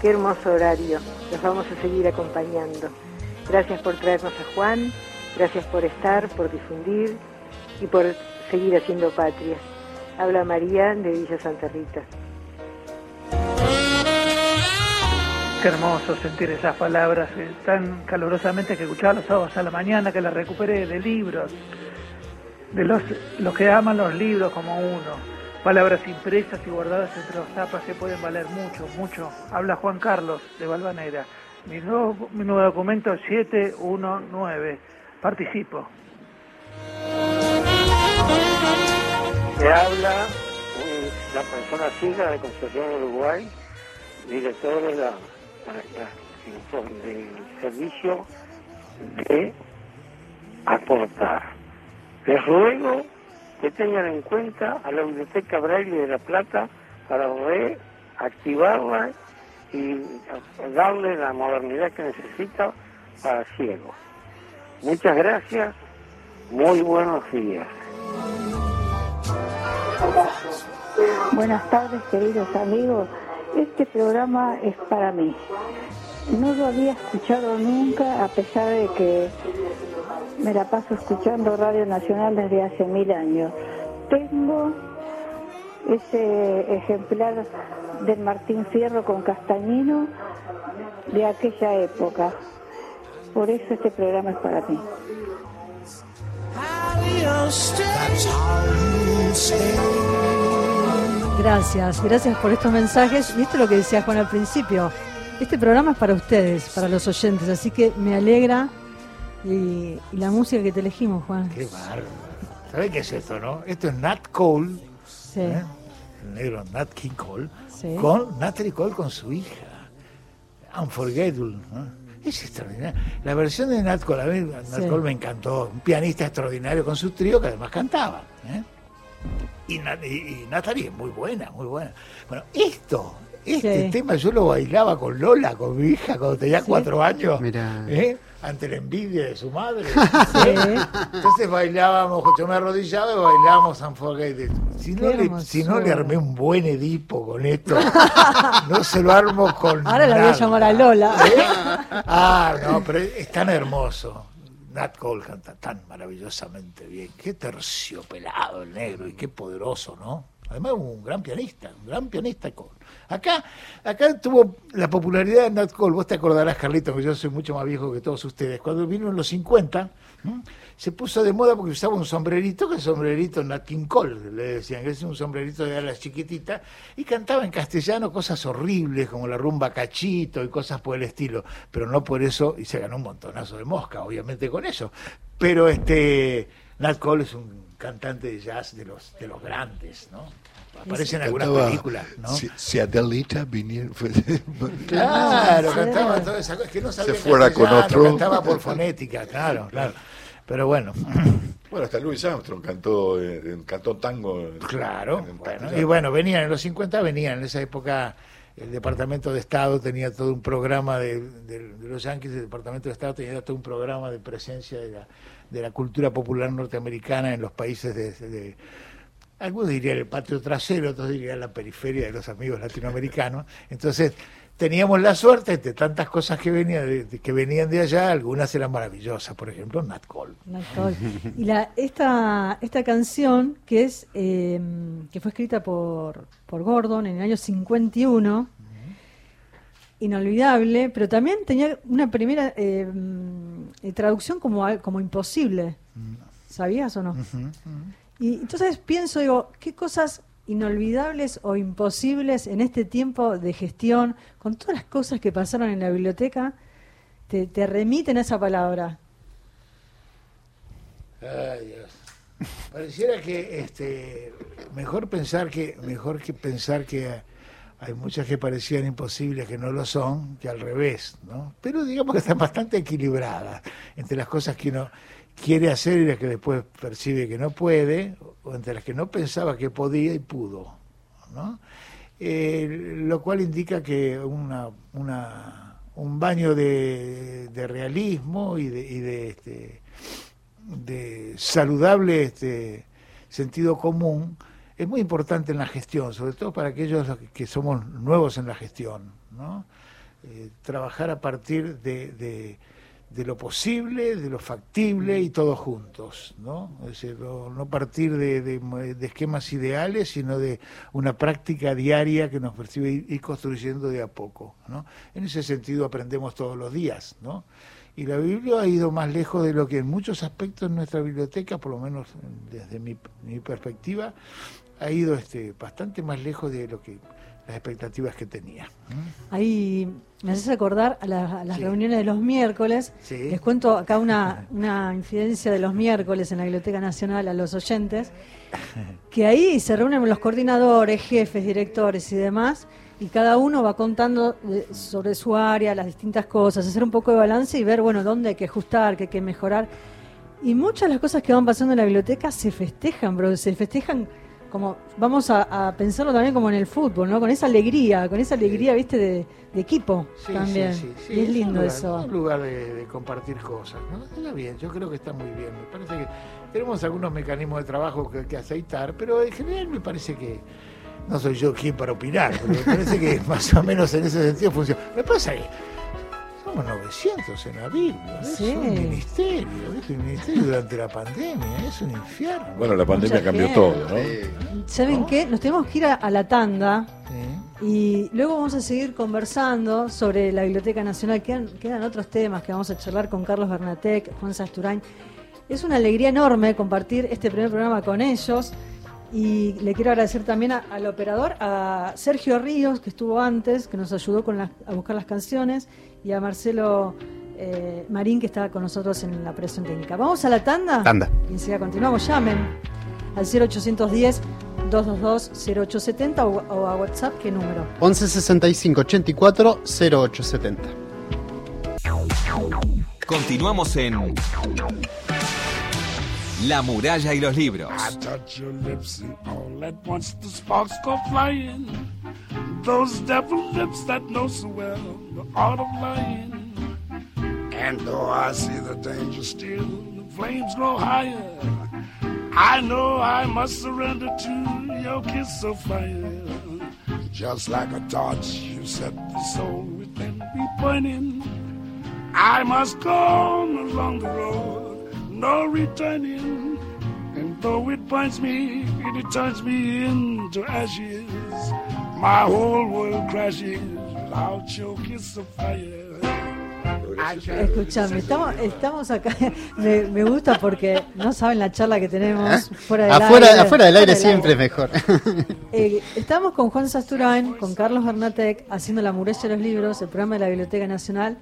[SPEAKER 8] Qué hermoso horario. Los vamos a seguir acompañando. Gracias por traernos a Juan, gracias por estar, por difundir y por seguir haciendo patria. Habla María de Villa Santa Rita.
[SPEAKER 9] Qué hermoso sentir esas palabras eh, tan calurosamente que escuchaba los sábados a la mañana, que las recuperé de libros, de los, los que aman los libros como uno palabras impresas y guardadas entre los tapas que pueden valer mucho, mucho. Habla Juan Carlos de Valvanera. Mi nuevo, mi nuevo documento es 719. Participo.
[SPEAKER 10] Me habla un- la persona ciega de Concepción Uruguay, director de la- del servicio de aportar. Les ruego que tengan en cuenta a la Biblioteca Braille de La Plata para reactivarla y darle la modernidad que necesita para ciegos. Muchas gracias, muy buenos días.
[SPEAKER 11] Buenas tardes, queridos amigos. Este programa es para mí. No lo había escuchado nunca, a pesar de que me la paso escuchando Radio Nacional desde hace mil años. Tengo ese ejemplar del Martín Fierro con Castañino de aquella época. Por eso este programa es para mí.
[SPEAKER 3] Gracias, gracias por estos mensajes. Y esto es lo que decía Juan al principio. Este programa es para ustedes, para los oyentes, así que me alegra y, y la música que te elegimos, Juan.
[SPEAKER 5] Qué bárbaro. ¿Sabés qué es esto, no? Esto es Nat Cole,
[SPEAKER 3] Sí,
[SPEAKER 5] ¿eh? el negro Nat King Cole,
[SPEAKER 3] sí.
[SPEAKER 5] con Natalie Cole con su hija, Unforgettable. ¿no? Es extraordinario. La versión de Nat Cole, a mí Nat
[SPEAKER 3] Sí.
[SPEAKER 5] Cole me encantó. Un pianista extraordinario con su trío que además cantaba. ¿eh? Y, Nat- y- y Natalie es muy buena, muy buena. Bueno, esto, este
[SPEAKER 3] Sí.
[SPEAKER 5] tema yo lo bailaba con Lola, con mi hija, cuando tenía cuatro años.
[SPEAKER 4] Mirá.
[SPEAKER 5] ¿eh? Ante la envidia de su madre. ¿eh? Entonces bailábamos, yo me arrodillaba y bailábamos Unforgettable. Si no,
[SPEAKER 3] Qué
[SPEAKER 5] le, si no le armé un buen Edipo con esto, no se lo armo con
[SPEAKER 3] Ahora la voy a llamar a Lola.
[SPEAKER 5] Ah, no, pero es tan hermoso. Nat Cole canta tan maravillosamente bien. Qué terciopelado el negro y qué poderoso, ¿no? Además un gran pianista, un gran pianista Cole. Acá, acá tuvo la popularidad de Nat Cole. Vos te acordarás, Carlito, que yo soy mucho más viejo que todos ustedes. Cuando vino en los 50, ¿m? se puso de moda porque usaba un sombrerito, que es sombrerito Nat King Cole, le decían, que es un sombrerito de alas chiquititas, y cantaba en castellano cosas horribles como la rumba cachito y cosas por el estilo, pero no por eso, y se ganó un montonazo de mosca, obviamente con eso. Pero este Nat Cole es un cantante de jazz de los, de los grandes, ¿no? Aparece en algunas
[SPEAKER 6] Cantaba,
[SPEAKER 5] películas, ¿no?
[SPEAKER 6] Si, si Adelita viniera.
[SPEAKER 5] Claro, cantaba toda esa cosa, que no sabía
[SPEAKER 6] fuera con otro.
[SPEAKER 5] Cantaba por fonética, claro, claro. Pero bueno,
[SPEAKER 6] Bueno, hasta Louis Armstrong cantó, eh, cantó tango.
[SPEAKER 5] claro.
[SPEAKER 6] en
[SPEAKER 5] bueno,
[SPEAKER 6] castellano.
[SPEAKER 5] y bueno, venían en los 50, venían en esa época. El Departamento de Estado tenía todo un programa de, de- de los Yankees, el Departamento de Estado tenía todo un programa de presencia de la, de la cultura popular norteamericana en los países de, de- algunos dirían el patio trasero, otros dirían la periferia de los amigos latinoamericanos. Entonces, teníamos la suerte de tantas cosas que venían de, que venían de allá, algunas eran maravillosas, por ejemplo, Nat Cole.
[SPEAKER 3] Nat Cole. Y la, esta, esta canción, que es eh, que fue escrita por, por Gordon en el año 51, inolvidable, pero también tenía una primera eh, mm, traducción como, como imposible. ¿Sabías o no? Y entonces pienso, digo, ¿qué cosas inolvidables o imposibles en este tiempo de gestión, con todas las cosas que pasaron en la biblioteca, te, te remiten a esa palabra?
[SPEAKER 5] Ay, Dios. Pareciera que este mejor pensar que mejor que pensar que hay muchas que parecían imposibles que no lo son, que al revés, ¿no? Pero digamos que están bastante equilibradas entre las cosas que uno quiere hacer y las que después percibe que no puede, o entre las que no pensaba que podía y pudo, ¿no? Eh, lo cual indica que una, un baño de, de realismo y de, este, de saludable este, sentido común es muy importante en la gestión, sobre todo para aquellos que somos nuevos en la gestión, ¿no? Eh, trabajar a partir de, de lo posible, de lo factible y todos juntos, ¿no? Es decir, no, partir de, de- esquemas ideales, sino de una práctica diaria que nos percibe ir, ir construyendo de a poco, ¿no? En ese sentido aprendemos todos los días, ¿no? Y la Biblia ha ido más lejos de lo que en muchos aspectos en nuestra biblioteca, por lo menos desde mi, mi perspectiva, ha ido este, bastante más lejos de lo que las expectativas que tenía.
[SPEAKER 3] Ahí me haces acordar a, la- a las
[SPEAKER 5] Sí.
[SPEAKER 3] reuniones de los miércoles.
[SPEAKER 5] Sí.
[SPEAKER 3] Les cuento acá una, una incidencia de los miércoles en la Biblioteca Nacional a los oyentes, que ahí se reúnen los coordinadores, jefes, directores y demás, y cada uno va contando sobre su área, las distintas cosas, hacer un poco de balance y ver, bueno, dónde hay que ajustar, qué hay que mejorar. Y muchas de las cosas que van pasando en la biblioteca se festejan, bro, se festejan como, vamos a, a pensarlo también como en el fútbol, ¿no? Con esa alegría, con esa alegría, viste, de, de equipo
[SPEAKER 5] Sí,
[SPEAKER 3] también.
[SPEAKER 5] sí, sí, sí,
[SPEAKER 3] y es lindo
[SPEAKER 5] un lugar,
[SPEAKER 3] eso.
[SPEAKER 5] Un lugar de, de compartir cosas, ¿no? Está bien, yo creo que está muy bien. Me parece que tenemos algunos mecanismos de trabajo que, que aceitar, pero en general me parece que no soy yo quien para opinar, pero me parece que más o menos en ese sentido funciona. Me pasa que somos 900 en la Biblia, es
[SPEAKER 3] Sí.
[SPEAKER 5] un ministerio, es un ministerio durante la pandemia, es un infierno.
[SPEAKER 6] Bueno, la pandemia
[SPEAKER 3] Mucha
[SPEAKER 6] cambió
[SPEAKER 3] gente.
[SPEAKER 6] todo, ¿no?
[SPEAKER 3] ¿Saben qué? Nos tenemos que ir a, a la tanda
[SPEAKER 5] Sí.
[SPEAKER 3] y luego vamos a seguir conversando sobre la Biblioteca Nacional. Quedan, quedan otros temas que vamos a charlar con Carlos Bernatec, Juan Sasturain. Es una alegría enorme compartir este primer programa con ellos. Y le quiero agradecer también a- al operador, a Sergio Ríos, que estuvo antes, que nos ayudó con las- a buscar las canciones, y a Marcelo eh, Marín, que está con nosotros en la presión técnica. Vamos a la tanda.
[SPEAKER 4] Tanda.
[SPEAKER 3] Y enseguida continuamos. Llamen al 0810 222 0870 o, o a WhatsApp, ¿qué número?
[SPEAKER 4] 11 65 84 0870.
[SPEAKER 12] Continuamos en La muralla y los libros.
[SPEAKER 13] I touch your lips and all at once the sparks go flying. Those devil lips that know so well the art of lying. And though I see the danger still, the flames grow higher. I know I must surrender to your kiss of fire. Just like a torch, you set the soul within me burning. I must go along the road, no returning. And though it binds me, it turns me into ashes. My whole world crashes without your kiss of fire.
[SPEAKER 3] Escuchame, estamos, estamos acá. Me, me gusta porque no saben la charla que tenemos fuera del.
[SPEAKER 4] Afuera,
[SPEAKER 3] aire.
[SPEAKER 4] afuera del aire
[SPEAKER 3] Fuera
[SPEAKER 4] siempre es mejor.
[SPEAKER 3] Eh, estamos con Juan Sasturain, con Carlos Bernatec, haciendo La Muralla de los Libros, el programa de la Biblioteca Nacional.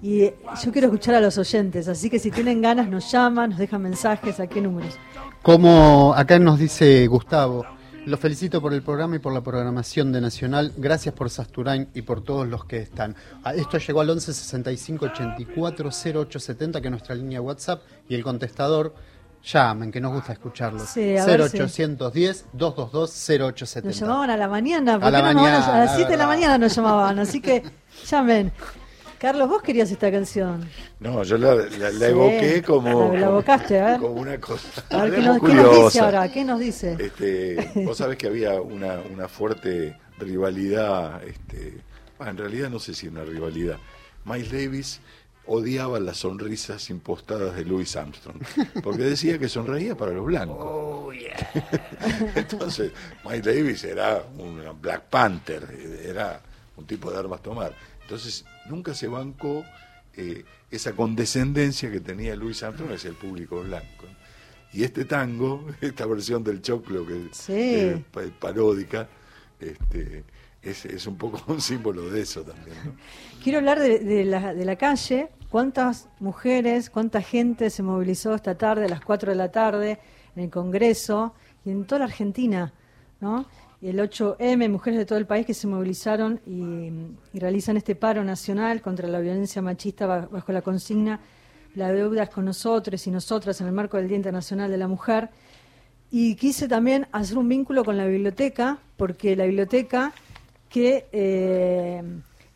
[SPEAKER 3] Y eh, yo quiero escuchar a los oyentes, así que si tienen ganas nos llaman, nos dejan mensajes, ¿a qué números?
[SPEAKER 4] Como acá nos dice Gustavo, los felicito por el programa y por la programación de Nacional. Gracias por Sasturain y por todos los que están. Ah, Esto llegó al 11 65 84 0870, que es nuestra línea WhatsApp, y el contestador. Llamen, que nos gusta escucharlos.
[SPEAKER 3] Sí, a ver si-
[SPEAKER 4] 0810 222 0870.
[SPEAKER 3] Nos llamaban a la mañana, ¿por
[SPEAKER 4] A la
[SPEAKER 3] no nos van
[SPEAKER 4] mañana,
[SPEAKER 3] a, a las 7 de la mañana nos llamaban, así que llamen. Carlos, vos querías esta canción.
[SPEAKER 6] No, yo la, la- la
[SPEAKER 3] Sí,
[SPEAKER 6] evoqué como,
[SPEAKER 3] La, la evocaste, a ver.
[SPEAKER 6] como una cosa
[SPEAKER 3] A ver qué nos, qué nos dice
[SPEAKER 6] curiosa.
[SPEAKER 3] ahora, qué nos dice.
[SPEAKER 6] Este, vos sabés que había una, una fuerte rivalidad, este, ah, en realidad no sé si una rivalidad. Miles Davis odiaba las sonrisas impostadas de Louis Armstrong, porque decía que sonreía para los blancos.
[SPEAKER 5] Oh,
[SPEAKER 6] Entonces, Miles Davis era un Black Panther, era un tipo de armas tomar. Entonces, nunca se bancó eh, esa condescendencia que tenía Louis Armstrong hacia el público blanco. Y este tango, esta versión del choclo que
[SPEAKER 3] Sí.
[SPEAKER 6] eh, pa- paródica, este, es, es un poco un símbolo de eso también. ¿no?
[SPEAKER 3] Quiero hablar de, de la, de la calle. ¿Cuántas mujeres, cuánta gente se movilizó esta tarde, a las 4 de la tarde, en el Congreso y en toda la Argentina? ¿no? El 8M, mujeres de todo el país que se movilizaron y, realizan este paro nacional contra la violencia machista ba- bajo la consigna La deuda es con nosotros y nosotras en el marco del Día Internacional de la Mujer. Y quise también hacer un vínculo con la biblioteca, porque la biblioteca que eh,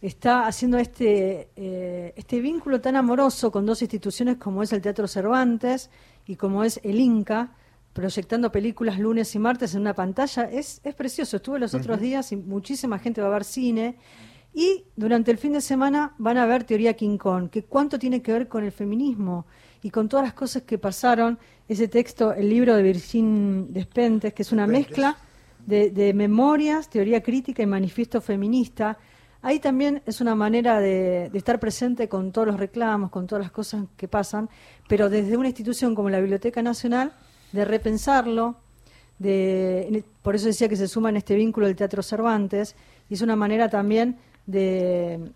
[SPEAKER 3] está haciendo este, eh, este vínculo tan amoroso con dos instituciones como es el Teatro Cervantes y como es el Inca, proyectando películas lunes y martes en una pantalla, es, es precioso. Estuve los otros días y muchísima gente va a ver cine. Y durante el fin de semana van a ver Teoría King Kong, que cuánto tiene que ver con el feminismo y con todas las cosas que pasaron. Ese texto, el libro de Virgin Despentes, que es una mezcla de, de memorias, teoría crítica y manifiesto feminista. Ahí también es una manera de, de estar presente con todos los reclamos, con todas las cosas que pasan, pero desde una institución como la Biblioteca Nacional, de repensarlo, de, por eso decía que se suma en este vínculo del Teatro Cervantes, y es una manera también de,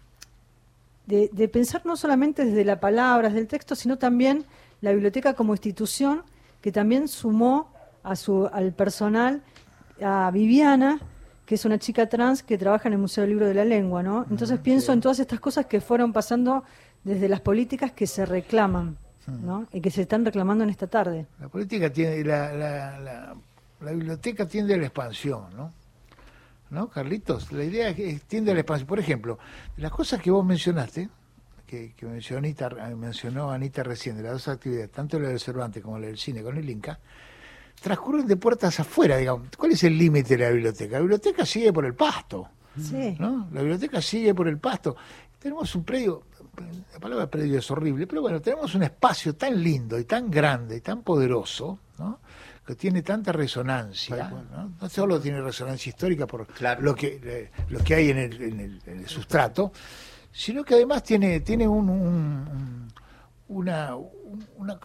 [SPEAKER 3] de, de pensar no solamente desde la palabra, desde el texto, sino también la biblioteca como institución que también sumó a su, al personal a Viviana, que es una chica trans que trabaja en el Museo del Libro de la Lengua, ¿no? Entonces pienso en todas estas cosas que fueron pasando desde las políticas que se reclaman, ¿no? Y que se están reclamando en esta tarde.
[SPEAKER 5] La política tiene, la, la, la, la biblioteca tiende a la expansión, ¿no? ¿No, Carlitos? La idea es que tiende a la expansión. Por ejemplo, las cosas que vos mencionaste, que, que mencionó, Anita, mencionó Anita recién, de las dos actividades, tanto la del Cervantes como la del cine con el Inca, transcurren de puertas afuera, digamos. ¿Cuál es el límite de la biblioteca? La biblioteca sigue por el pasto.
[SPEAKER 3] Sí.
[SPEAKER 5] ¿no? La biblioteca sigue por el pasto. Tenemos un predio, la palabra predio es horrible, pero bueno, tenemos un espacio tan lindo y tan grande y tan poderoso, ¿no? que tiene tanta resonancia, ¿no? No solo tiene resonancia histórica por lo que eh, lo que hay en el, en el- en el sustrato, sino que además tiene tiene un, un- un- una, una,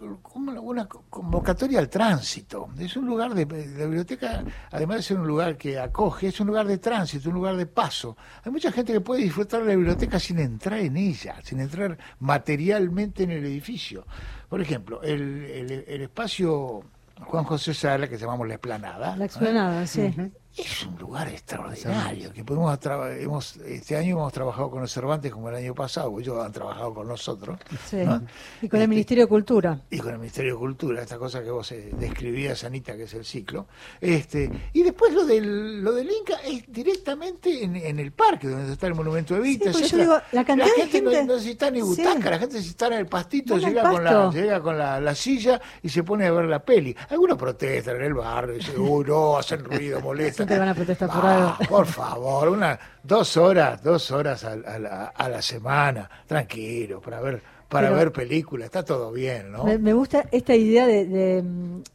[SPEAKER 5] una convocatoria al tránsito. Es un lugar de la biblioteca, además de ser un lugar que acoge, es un lugar de tránsito, un lugar de paso. Hay mucha gente que puede disfrutar de la biblioteca sin entrar en ella, sin entrar materialmente en el edificio. Por ejemplo, el, el, el espacio Juan José Sala, que llamamos la Esplanada.
[SPEAKER 3] La explanada, sí.
[SPEAKER 5] Es un lugar extraordinario, que podemos hemos, este año hemos trabajado con los Cervantes como el año pasado, ellos han trabajado con nosotros.
[SPEAKER 3] Sí.
[SPEAKER 5] ¿no?
[SPEAKER 3] Y con el Ministerio de Cultura.
[SPEAKER 5] y con el Ministerio de Cultura, esta cosa que vos eh, describías, Anita, que es el ciclo. Este, y después lo del, lo del Inca es directamente en, en el parque, donde está el Monumento de Vita.
[SPEAKER 3] yo
[SPEAKER 5] etcétera.
[SPEAKER 3] digo, la
[SPEAKER 5] gente, no-
[SPEAKER 3] gente-
[SPEAKER 5] no, necesita ni
[SPEAKER 3] Sí.
[SPEAKER 5] butaca, la gente instala en el pastito,
[SPEAKER 3] Van
[SPEAKER 5] llega, con la, llega con la, la silla y se pone a ver la peli. Algunos protestan en el barrio, dicen, uy, no, hacen ruido, molestan.
[SPEAKER 3] Siempre van a protestar por
[SPEAKER 5] Ah,
[SPEAKER 3] algo.
[SPEAKER 5] por favor, una, dos horas, dos horas a, a la, a la semana, tranquilo, para ver, para
[SPEAKER 3] Pero-
[SPEAKER 5] ver películas, está todo bien, ¿no?
[SPEAKER 3] Me, me gusta esta idea de, de,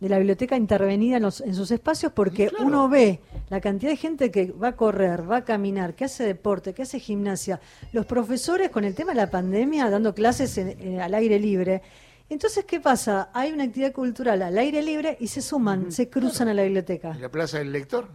[SPEAKER 3] de la biblioteca intervenida en, los- en sus espacios porque uno ve la cantidad de gente que va a correr, va a caminar, que hace deporte, que hace gimnasia, los profesores con el tema de la pandemia dando clases en- en- al aire libre. Entonces, ¿qué pasa? Hay una actividad cultural al aire libre y se suman, se cruzan a la biblioteca.
[SPEAKER 5] La Plaza del Lector.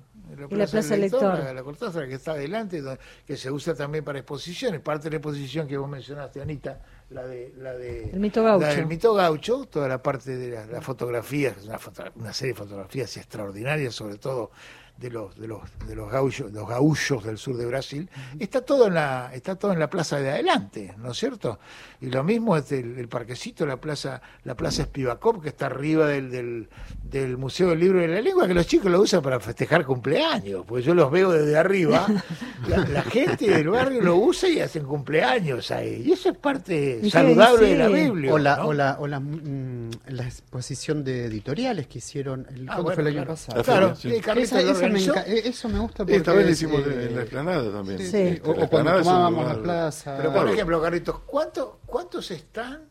[SPEAKER 5] En
[SPEAKER 3] Y la Plaza Lector.
[SPEAKER 5] La, la Cortázar que está adelante, que se usa también para exposiciones. Parte de la exposición que vos mencionaste, Anita, la de... La de
[SPEAKER 3] El mito gaucho.
[SPEAKER 5] La del mito gaucho, toda la parte de la, la fotografía, que es una, foto- una serie de fotografías extraordinarias, sobre todo de los de los de los gaullos, los gaullos del sur de Brasil, está todo en la está todo en la plaza de adelante, ¿no es cierto? Y lo mismo es el, el parquecito, la plaza la plaza Spivakov que está arriba del, del, del Museo del Libro de la Lengua, que los chicos lo usan para festejar cumpleaños, porque yo los veo desde arriba, la, la gente del barrio lo usa y hacen cumpleaños ahí, y eso es parte Saludable
[SPEAKER 4] sí.
[SPEAKER 5] de la Biblia.
[SPEAKER 4] O la,
[SPEAKER 5] ¿no?
[SPEAKER 4] o la, o la, mm, la exposición de editoriales que hicieron el,
[SPEAKER 5] Ah,
[SPEAKER 4] ¿cuándo
[SPEAKER 5] bueno,
[SPEAKER 4] fue el año
[SPEAKER 5] claro.
[SPEAKER 4] pasado.
[SPEAKER 5] La Claro, sí.
[SPEAKER 4] Esa-
[SPEAKER 5] lo
[SPEAKER 4] eso, me
[SPEAKER 5] organizó.
[SPEAKER 4] enca- eh, eso me gusta porque
[SPEAKER 6] Esta vez lo hicimos
[SPEAKER 4] eh,
[SPEAKER 6] en la explanada también.
[SPEAKER 4] Sí,
[SPEAKER 6] la
[SPEAKER 4] O, o cuando tomábamos la plaza.
[SPEAKER 5] Pero por ejemplo, Carlitos, ¿cuánto, ¿cuántos están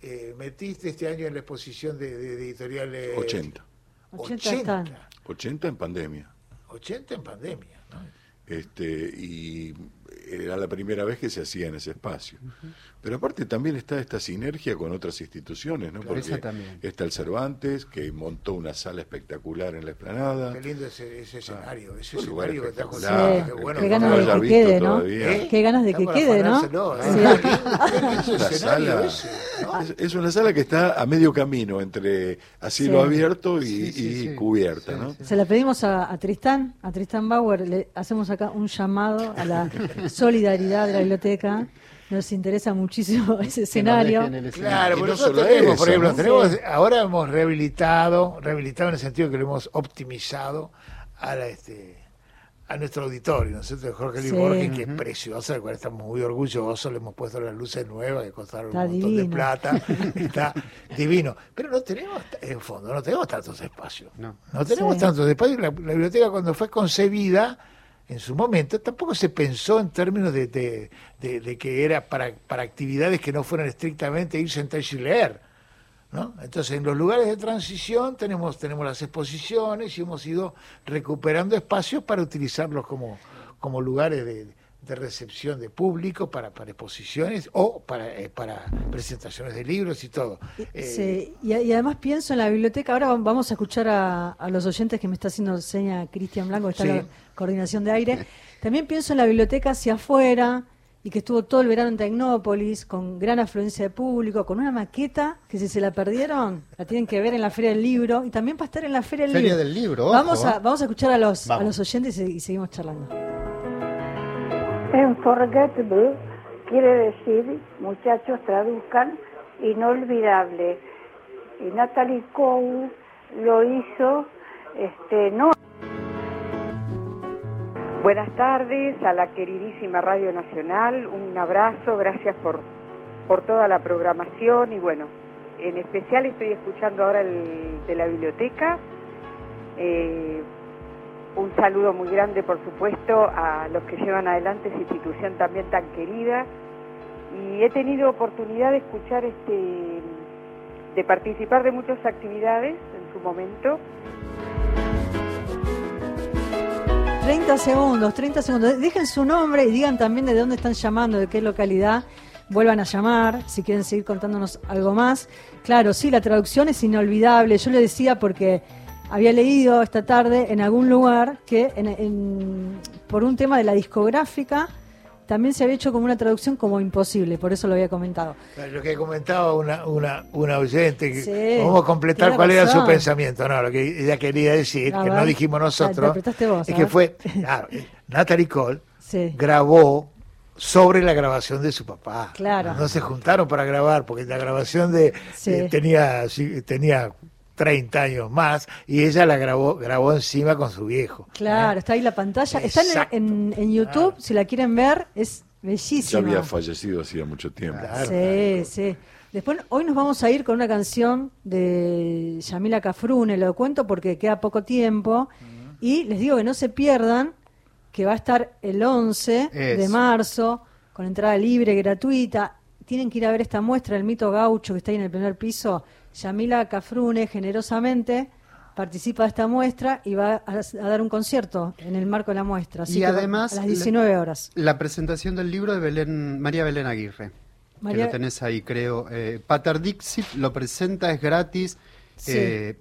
[SPEAKER 5] eh, metiste este año en la exposición de, editoriales?
[SPEAKER 6] 80.
[SPEAKER 3] 80 están.
[SPEAKER 6] 80 en pandemia.
[SPEAKER 5] 80 en pandemia. ¿no?
[SPEAKER 6] Este, y era la primera vez que se hacía en ese espacio. Pero aparte también está esta sinergia con otras instituciones, ¿no?
[SPEAKER 4] Claro,
[SPEAKER 6] Porque
[SPEAKER 4] esa también.
[SPEAKER 6] está el Cervantes, que montó una sala espectacular en la explanada.
[SPEAKER 5] Qué lindo ese, ese escenario, ese escenario que. Qué bueno
[SPEAKER 3] Qué
[SPEAKER 5] que
[SPEAKER 3] ganas
[SPEAKER 5] no
[SPEAKER 3] de que quede, ¿no?
[SPEAKER 6] todavía.
[SPEAKER 5] ¿Eh?
[SPEAKER 3] Qué ganas de
[SPEAKER 5] Está
[SPEAKER 3] que quede, ¿no?
[SPEAKER 5] ¿eh?
[SPEAKER 3] Sí.
[SPEAKER 6] Es una sala-
[SPEAKER 5] ese, ¿no?
[SPEAKER 6] es, es una sala que está a medio camino entre asilo
[SPEAKER 3] Sí.
[SPEAKER 6] abierto y,
[SPEAKER 4] Sí, sí,
[SPEAKER 6] y
[SPEAKER 4] sí.
[SPEAKER 6] cubierta, ¿no?
[SPEAKER 3] Se la pedimos a, a Tristán, a Tristán Bauer, le hacemos acá un llamado a la solidaridad de la biblioteca. Nos interesa muchísimo ese escenario.
[SPEAKER 5] Claro, pero
[SPEAKER 6] no
[SPEAKER 5] nosotros
[SPEAKER 6] solo
[SPEAKER 5] tenemos,
[SPEAKER 6] eso,
[SPEAKER 5] por ejemplo,
[SPEAKER 6] ¿no?
[SPEAKER 5] tenemos,
[SPEAKER 3] Sí.
[SPEAKER 5] ahora hemos rehabilitado, rehabilitado en el sentido que lo hemos optimizado a la, este a nuestro auditorio, ¿no es cierto? Jorge Luis
[SPEAKER 3] Sí.
[SPEAKER 5] Borges, que es precioso, del cual estamos muy orgullosos, le hemos puesto las luces nuevas que costaron
[SPEAKER 3] Está
[SPEAKER 5] un montón de plata, está divino. Pero no tenemos, en fondo, no tenemos tantos espacios.
[SPEAKER 4] No.
[SPEAKER 5] No tenemos
[SPEAKER 3] Sí.
[SPEAKER 5] tantos espacios. La, la biblioteca cuando fue concebida, en su momento, tampoco se pensó en términos de, de- que era para, para actividades que no fueran estrictamente ir, sentarse y leer. ¿no? Entonces, en los lugares de transición tenemos, tenemos las exposiciones y hemos ido recuperando espacios para utilizarlos como, como lugares de, de recepción de público para, para exposiciones o para, eh, para presentaciones de libros y todo. Eh,
[SPEAKER 3] Sí, y, y además pienso en la biblioteca, ahora vam- vamos a escuchar a, a los oyentes que me está haciendo seña Cristian Blanco, que está en
[SPEAKER 5] Sí.
[SPEAKER 3] la coordinación de aire. También pienso en la biblioteca hacia afuera y que estuvo todo el verano en Tecnópolis con gran afluencia de público, con una maqueta que si se la perdieron, la tienen que ver en la Feria del Libro y también para estar en la Feria del
[SPEAKER 4] Feria
[SPEAKER 3] Libro.
[SPEAKER 4] del Libro,
[SPEAKER 3] Vamos
[SPEAKER 4] ojo.
[SPEAKER 3] a, vamos a escuchar a los, a los oyentes y, y seguimos charlando.
[SPEAKER 11] Unforgettable quiere decir, muchachos traduzcan, inolvidable. Y Natalie Cole lo hizo, este, no.
[SPEAKER 8] Buenas tardes a la queridísima Radio Nacional, un abrazo, gracias por, por toda la programación y bueno, en especial estoy escuchando ahora el de la biblioteca. Eh, un saludo muy grande, por supuesto, a los que llevan adelante esa institución también tan querida. Y he tenido oportunidad de escuchar, este, de participar de muchas actividades en su momento.
[SPEAKER 3] 30 segundos, 30 segundos. Dejen su nombre y digan también de dónde están llamando, de qué localidad. Vuelvan a llamar si quieren seguir contándonos algo más. Claro, sí, la traducción es inolvidable. Yo le decía porque había leído esta tarde en algún lugar que en- en- por un tema de la discográfica también se había hecho como una traducción como imposible, por eso lo había comentado.
[SPEAKER 5] Lo que comentaba una, una, una oyente, que
[SPEAKER 3] Sí,
[SPEAKER 5] vamos a completar cuál era su pensamiento. No, lo que ella quería decir, que no dijimos nosotros,
[SPEAKER 3] vos,
[SPEAKER 5] es que fue, claro, eh, Natalie Cole
[SPEAKER 3] Sí.
[SPEAKER 5] grabó sobre la grabación de su papá.
[SPEAKER 3] Claro.
[SPEAKER 5] No se juntaron para grabar, porque la grabación de
[SPEAKER 3] Sí.
[SPEAKER 5] eh, tenía, tenía 30 años más y ella la grabó, grabó encima con su viejo.
[SPEAKER 3] Claro, está ahí la pantalla. Está en,
[SPEAKER 5] Exacto.
[SPEAKER 3] en- en YouTube, si la quieren ver, es
[SPEAKER 6] Ya
[SPEAKER 3] bellísima.
[SPEAKER 6] había fallecido hacía mucho tiempo.
[SPEAKER 3] Sí, sí. Después, hoy nos vamos a ir con una canción de Yamila Cafrune, lo cuento porque queda poco tiempo. Y les digo que no se pierdan, que va a estar el 11 de marzo, con entrada libre, gratuita. Tienen que ir a ver esta muestra, el mito gaucho, que está ahí en el primer piso. Yamila Cafrune, generosamente, participa de esta muestra y va a, a dar un concierto en el marco de la muestra. Así
[SPEAKER 4] y
[SPEAKER 3] que
[SPEAKER 4] además
[SPEAKER 3] a las 19 horas.
[SPEAKER 4] La presentación del libro de Belén, María Belén Aguirre.
[SPEAKER 3] María-
[SPEAKER 4] Que lo tenés ahí, creo. Eh, Pater Dixit lo presenta, es gratis.
[SPEAKER 3] Sí.
[SPEAKER 4] Eh,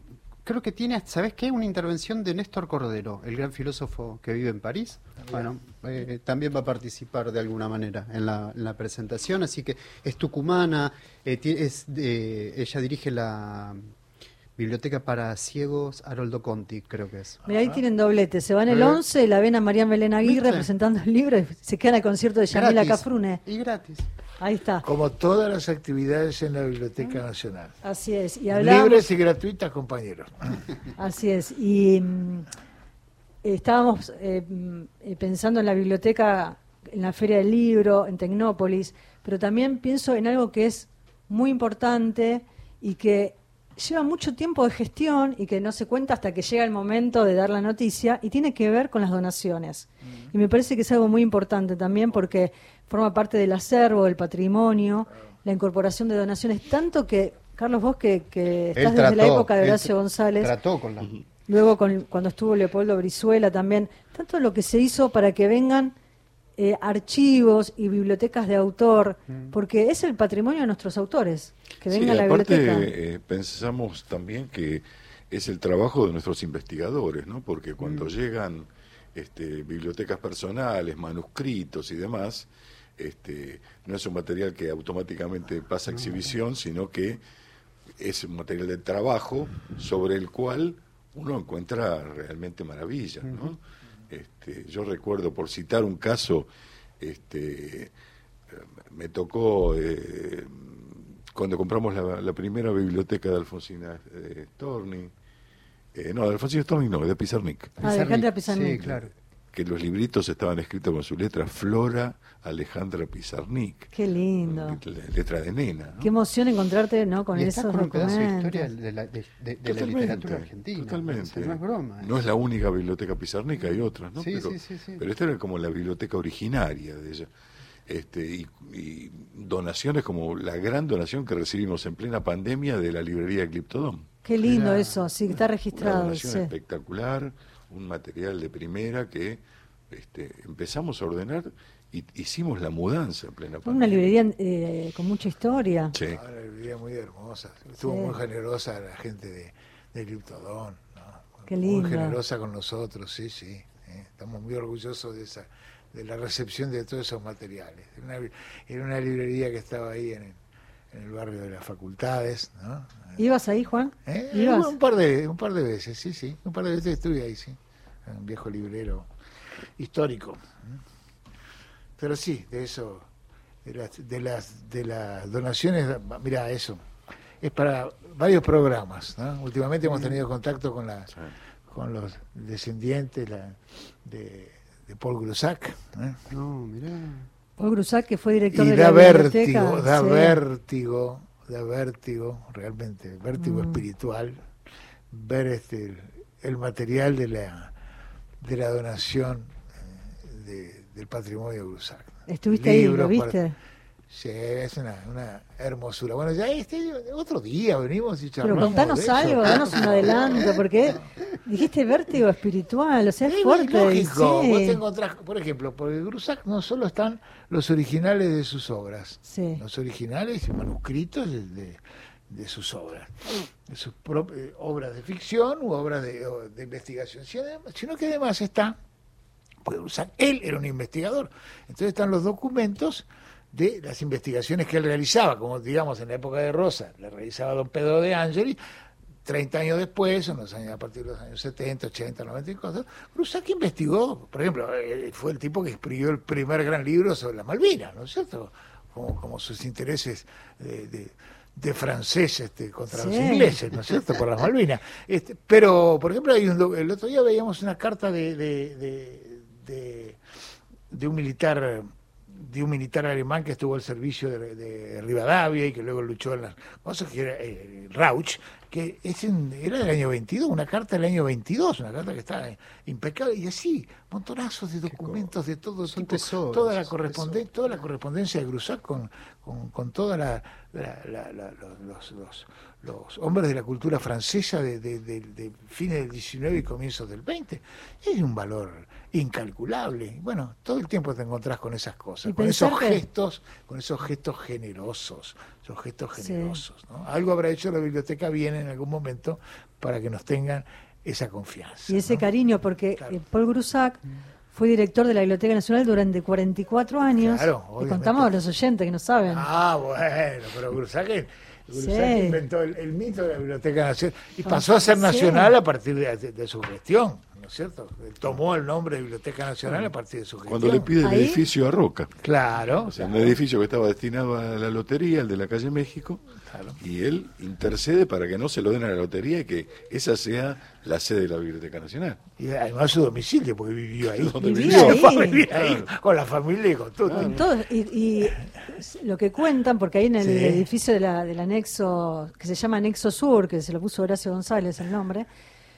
[SPEAKER 4] creo que tiene, ¿sabes qué? Una intervención de Néstor Cordero, el gran filósofo que vive en París. Bueno, eh, también va a participar de alguna manera en la, en la presentación, así que es tucumana, eh, es de- ella dirige la Biblioteca para Ciegos Haroldo Conti, creo que es.
[SPEAKER 3] Mira, ahí tienen doblete. Se van el
[SPEAKER 4] Eh.
[SPEAKER 3] 11, la ven a María Belén Aguirre
[SPEAKER 4] ¿Viste?
[SPEAKER 3] presentando el libro y se quedan al concierto de Yamila. Cafrune.
[SPEAKER 4] Y gratis.
[SPEAKER 3] Ahí está.
[SPEAKER 5] Como todas las actividades en la Biblioteca Nacional.
[SPEAKER 3] Así es. Y hablamos,
[SPEAKER 5] Libres y gratuitas, compañeros.
[SPEAKER 3] Así es. Y mm, estábamos eh, mm, eh, pensando en la biblioteca, en la Feria del Libro, en Tecnópolis, pero también pienso en algo que es muy importante y que lleva mucho tiempo de gestión y que no se cuenta hasta que llega el momento de dar la noticia y tiene que ver con las donaciones. Y me parece que es algo muy importante también porque forma parte del acervo, del patrimonio, la incorporación de donaciones, tanto que, Carlos, vos que, que estás desde la época de Horacio González,
[SPEAKER 4] Trató con la...
[SPEAKER 3] luego con, cuando estuvo Leopoldo Brizuela también, tanto lo que se hizo para que vengan eh, archivos y bibliotecas de autor, porque es el patrimonio de nuestros autores, que
[SPEAKER 6] Sí,
[SPEAKER 3] venga a la
[SPEAKER 6] aparte,
[SPEAKER 3] biblioteca.
[SPEAKER 6] eh, pensamos también que es el trabajo de nuestros investigadores, ¿no? Porque cuando
[SPEAKER 3] Mm.
[SPEAKER 6] llegan este, bibliotecas personales, manuscritos y demás, este, no es un material que automáticamente pasa a exhibición, sino que es un material de trabajo sobre el cual uno encuentra realmente maravillas, ¿no? Este, yo recuerdo, por citar un caso, este, me tocó eh, cuando compramos la, la primera biblioteca de Alfonsina eh, Storni, eh, no, de Alfonsina Storni no, de Pizarnik.
[SPEAKER 3] Ah, de Alejandra Pizarnik.
[SPEAKER 4] Sí, claro.
[SPEAKER 6] Que los libritos estaban escritos con su letra Flora Alejandra Pizarnik,
[SPEAKER 3] Qué lindo.
[SPEAKER 6] letra de nena. ¿no?
[SPEAKER 3] Qué emoción encontrarte ¿no? con
[SPEAKER 4] y
[SPEAKER 3] esos
[SPEAKER 4] con un pedazo de
[SPEAKER 3] documentos.
[SPEAKER 4] historia de la, de, de- de la
[SPEAKER 6] Totalmente,
[SPEAKER 4] literatura argentina.
[SPEAKER 6] Totalmente.
[SPEAKER 4] No es broma.
[SPEAKER 6] No es la única biblioteca Pizarnik, hay otras, ¿no?
[SPEAKER 4] Sí,
[SPEAKER 6] pero,
[SPEAKER 4] sí, sí, sí.
[SPEAKER 6] pero esta era como la biblioteca originaria de ella. Este, y, y donaciones como la gran donación que recibimos en plena pandemia de la librería Ecliptodón.
[SPEAKER 3] Qué lindo
[SPEAKER 4] Era
[SPEAKER 3] eso, sí, que está
[SPEAKER 6] Una
[SPEAKER 3] registrado.
[SPEAKER 6] donación
[SPEAKER 3] sí.
[SPEAKER 6] espectacular, un material de primera que este, empezamos a ordenar y hicimos la mudanza en plena
[SPEAKER 3] Una
[SPEAKER 6] pandemia.
[SPEAKER 3] librería eh, con mucha historia.
[SPEAKER 6] Sí.
[SPEAKER 5] Ah, Una librería muy hermosa. Estuvo
[SPEAKER 3] Sí.
[SPEAKER 5] muy generosa la gente de, de Liptodón. ¿no?
[SPEAKER 3] Qué
[SPEAKER 5] Muy
[SPEAKER 3] lindo.
[SPEAKER 5] generosa con nosotros, sí, sí. ¿eh? Estamos muy orgullosos de esa de la recepción de todos esos materiales. Era una, era una librería que estaba ahí en el, en el barrio de las facultades. ¿no?
[SPEAKER 3] ¿Ibas ahí, Juan?
[SPEAKER 5] ¿Eh?
[SPEAKER 3] ¿Ibas?
[SPEAKER 5] Un par de un par de veces, sí, sí. Un par de veces estuve ahí, sí. Un viejo librero histórico. Pero sí, de eso, de las, de las, de las donaciones, mira, eso. Es para varios programas. ¿no? Últimamente hemos tenido contacto con la con los descendientes la, de, de Paul Grusac. ¿eh?
[SPEAKER 4] No, mirá.
[SPEAKER 3] Paul Grusac, que fue director
[SPEAKER 5] Y
[SPEAKER 3] de
[SPEAKER 5] da
[SPEAKER 3] la biblioteca.
[SPEAKER 5] vértigo, da
[SPEAKER 3] sí.
[SPEAKER 5] vértigo, da vértigo, realmente, vértigo
[SPEAKER 3] Mm.
[SPEAKER 5] espiritual, ver este el, el material de la de la donación eh, de- del patrimonio de Grusac.
[SPEAKER 3] Estuviste ahí, ¿lo viste?
[SPEAKER 5] Sí, es una, una hermosura. Bueno, ya este otro día venimos y
[SPEAKER 3] Pero
[SPEAKER 5] charlamos
[SPEAKER 3] contanos
[SPEAKER 5] de eso.
[SPEAKER 3] algo, danos un adelanto, porque dijiste vértigo espiritual, o sea, es
[SPEAKER 5] Es
[SPEAKER 3] fuerte.
[SPEAKER 5] lógico,
[SPEAKER 3] sí.
[SPEAKER 5] vos te encontrás, por ejemplo, por el Grusac no solo están los originales de sus obras,
[SPEAKER 3] Sí.
[SPEAKER 5] los originales y manuscritos de, de- de sus obras, de sus prop- eh, obras de ficción u obras de, de investigación, sino, que además está, pues Grusac, él era un investigador, entonces están los documentos de las investigaciones que él realizaba, como digamos en la época de Rosa, le realizaba don Pedro de Angeli, 30 años después, en los años, a partir de los años 70, 80, 90 y cosas, Grusac investigó, por ejemplo, eh, fue el tipo que escribió el primer gran libro sobre las Malvinas, ¿no es cierto? Como, como sus intereses de, de- de francés este, contra los ingleses, ¿no es cierto? Por las Malvinas. Este, pero, por ejemplo, hay un el otro día veíamos una carta de- de un militar de un militar alemán que estuvo al servicio de, de Rivadavia y que luego luchó en las cosas, que era eh, Rauch, que es en- era del año 22, una carta del año 22, una carta que está eh, impecable, y así, montonazos de documentos de todo tipo,
[SPEAKER 4] tesoros,
[SPEAKER 5] toda la correspondencia, toda la correspondencia de Grusac con, con, con toda la, la- la- la- los, los- los- los hombres de la cultura francesa de, de- de- de fines del 19 y comienzos del 20, es un valor incalculable. Bueno, todo el tiempo te encontrás con esas cosas,
[SPEAKER 3] Y
[SPEAKER 5] con esos
[SPEAKER 3] que-
[SPEAKER 5] gestos, con esos gestos generosos, esos gestos
[SPEAKER 3] Sí.
[SPEAKER 5] generosos. ¿no? Algo habrá hecho la biblioteca bien en algún momento para que nos tengan esa confianza.
[SPEAKER 3] Y ese
[SPEAKER 5] ¿no?
[SPEAKER 3] cariño, porque eh, Paul Grusac fue director de la Biblioteca Nacional durante 44 años.
[SPEAKER 5] Claro,
[SPEAKER 3] y contamos a los oyentes que no saben.
[SPEAKER 5] Ah, bueno, pero
[SPEAKER 3] Sí.
[SPEAKER 5] inventó el, el mito de la Biblioteca Nacional y
[SPEAKER 3] Ah,
[SPEAKER 5] pasó a ser nacional a partir de, de- de su gestión, ¿no es cierto? Tomó el nombre de Biblioteca Nacional a partir de su gestión.
[SPEAKER 6] Cuando le pide el
[SPEAKER 3] Ahí-
[SPEAKER 6] edificio a Roca.
[SPEAKER 5] Claro,
[SPEAKER 6] O sea, un
[SPEAKER 5] claro.
[SPEAKER 6] edificio que estaba destinado a la lotería, el de la calle México,
[SPEAKER 5] Claro.
[SPEAKER 6] y él intercede para que no se lo den a la lotería y que esa sea la sede de la Biblioteca Nacional.
[SPEAKER 5] Y además su domicilio, porque vivió ahí.
[SPEAKER 6] Donde
[SPEAKER 3] Vivía ahí.
[SPEAKER 5] vivía ahí, con la familia y con todo.
[SPEAKER 3] Con todo, y, y lo que cuentan, porque ahí en el
[SPEAKER 5] Sí.
[SPEAKER 3] edificio de la- del anexo, que se llama Anexo Sur, que se lo puso Horacio González el nombre,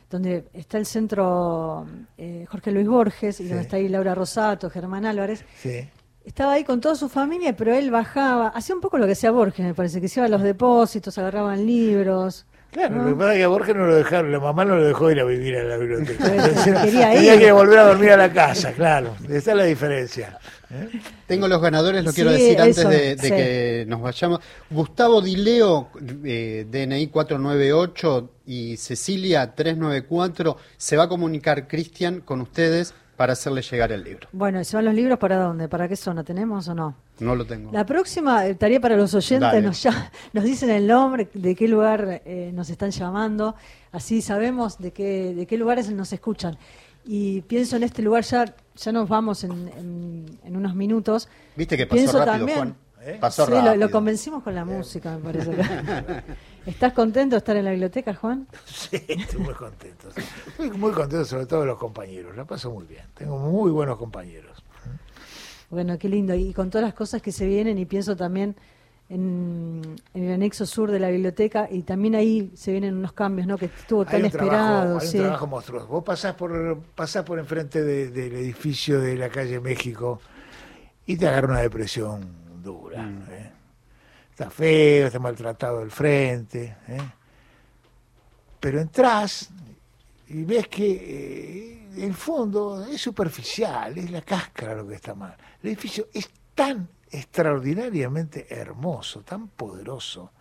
[SPEAKER 3] donde está el centro eh, Jorge Luis Borges, y
[SPEAKER 5] Sí.
[SPEAKER 3] donde está ahí Laura Rosato, Germán Álvarez,
[SPEAKER 5] Sí.
[SPEAKER 3] estaba ahí con toda su familia, pero él bajaba, hacía un poco lo que hacía Borges, me parece, que se iba a los depósitos, agarraban libros.
[SPEAKER 5] Claro,
[SPEAKER 3] ¿no?
[SPEAKER 5] lo que pasa es que a Borges no lo dejaron, la mamá no lo dejó ir a vivir a la biblioteca.
[SPEAKER 3] Quería
[SPEAKER 5] Tenía
[SPEAKER 3] ir.
[SPEAKER 5] que volver a dormir a la casa, claro. Esa es la diferencia. ¿eh?
[SPEAKER 4] Tengo los ganadores, lo
[SPEAKER 3] Sí,
[SPEAKER 4] quiero decir antes
[SPEAKER 3] eso,
[SPEAKER 4] de, de
[SPEAKER 3] sí.
[SPEAKER 4] que nos vayamos. Gustavo Dileo, eh, DNI 498 y Cecilia 394, se va a comunicar Cristian con ustedes para hacerle llegar el libro.
[SPEAKER 3] Bueno, ¿y ¿se van los libros para dónde? ¿Para qué zona tenemos o no?
[SPEAKER 4] No lo tengo.
[SPEAKER 3] La próxima eh, tarea para los oyentes nos, ya- nos dicen el nombre, de qué lugar eh, nos están llamando, así sabemos de qué, de qué lugares nos escuchan. Y pienso en este lugar, ya, ya nos vamos en, en- en unos minutos.
[SPEAKER 4] Viste que pasó
[SPEAKER 3] Pienso
[SPEAKER 4] rápido,
[SPEAKER 3] también-
[SPEAKER 4] Juan.
[SPEAKER 5] ¿Eh?
[SPEAKER 4] Pasó
[SPEAKER 3] Sí, lo,
[SPEAKER 4] rápido.
[SPEAKER 3] lo convencimos con la música, me parece. ¿Estás contento de estar en la biblioteca, Juan?
[SPEAKER 5] Sí, estoy muy contento. Estoy muy contento sobre todo de los compañeros. La paso muy bien. Tengo muy buenos compañeros.
[SPEAKER 3] Bueno, qué lindo. Y con todas las cosas que se vienen, y pienso también en, en el anexo sur de la biblioteca, y también ahí se vienen unos cambios, ¿no? Que estuvo tan
[SPEAKER 5] Hay un
[SPEAKER 3] esperado.
[SPEAKER 5] trabajo, hay un trabajo monstruoso. Vos pasás por, pasás por enfrente de- del edificio de la calle México y te agarra una depresión dura.
[SPEAKER 3] Mm.
[SPEAKER 5] ¿eh? Está feo, está maltratado el frente. ¿eh? Pero entras y ves que eh, el fondo es superficial, es la cáscara lo que está mal. El edificio es tan extraordinariamente hermoso, tan poderoso.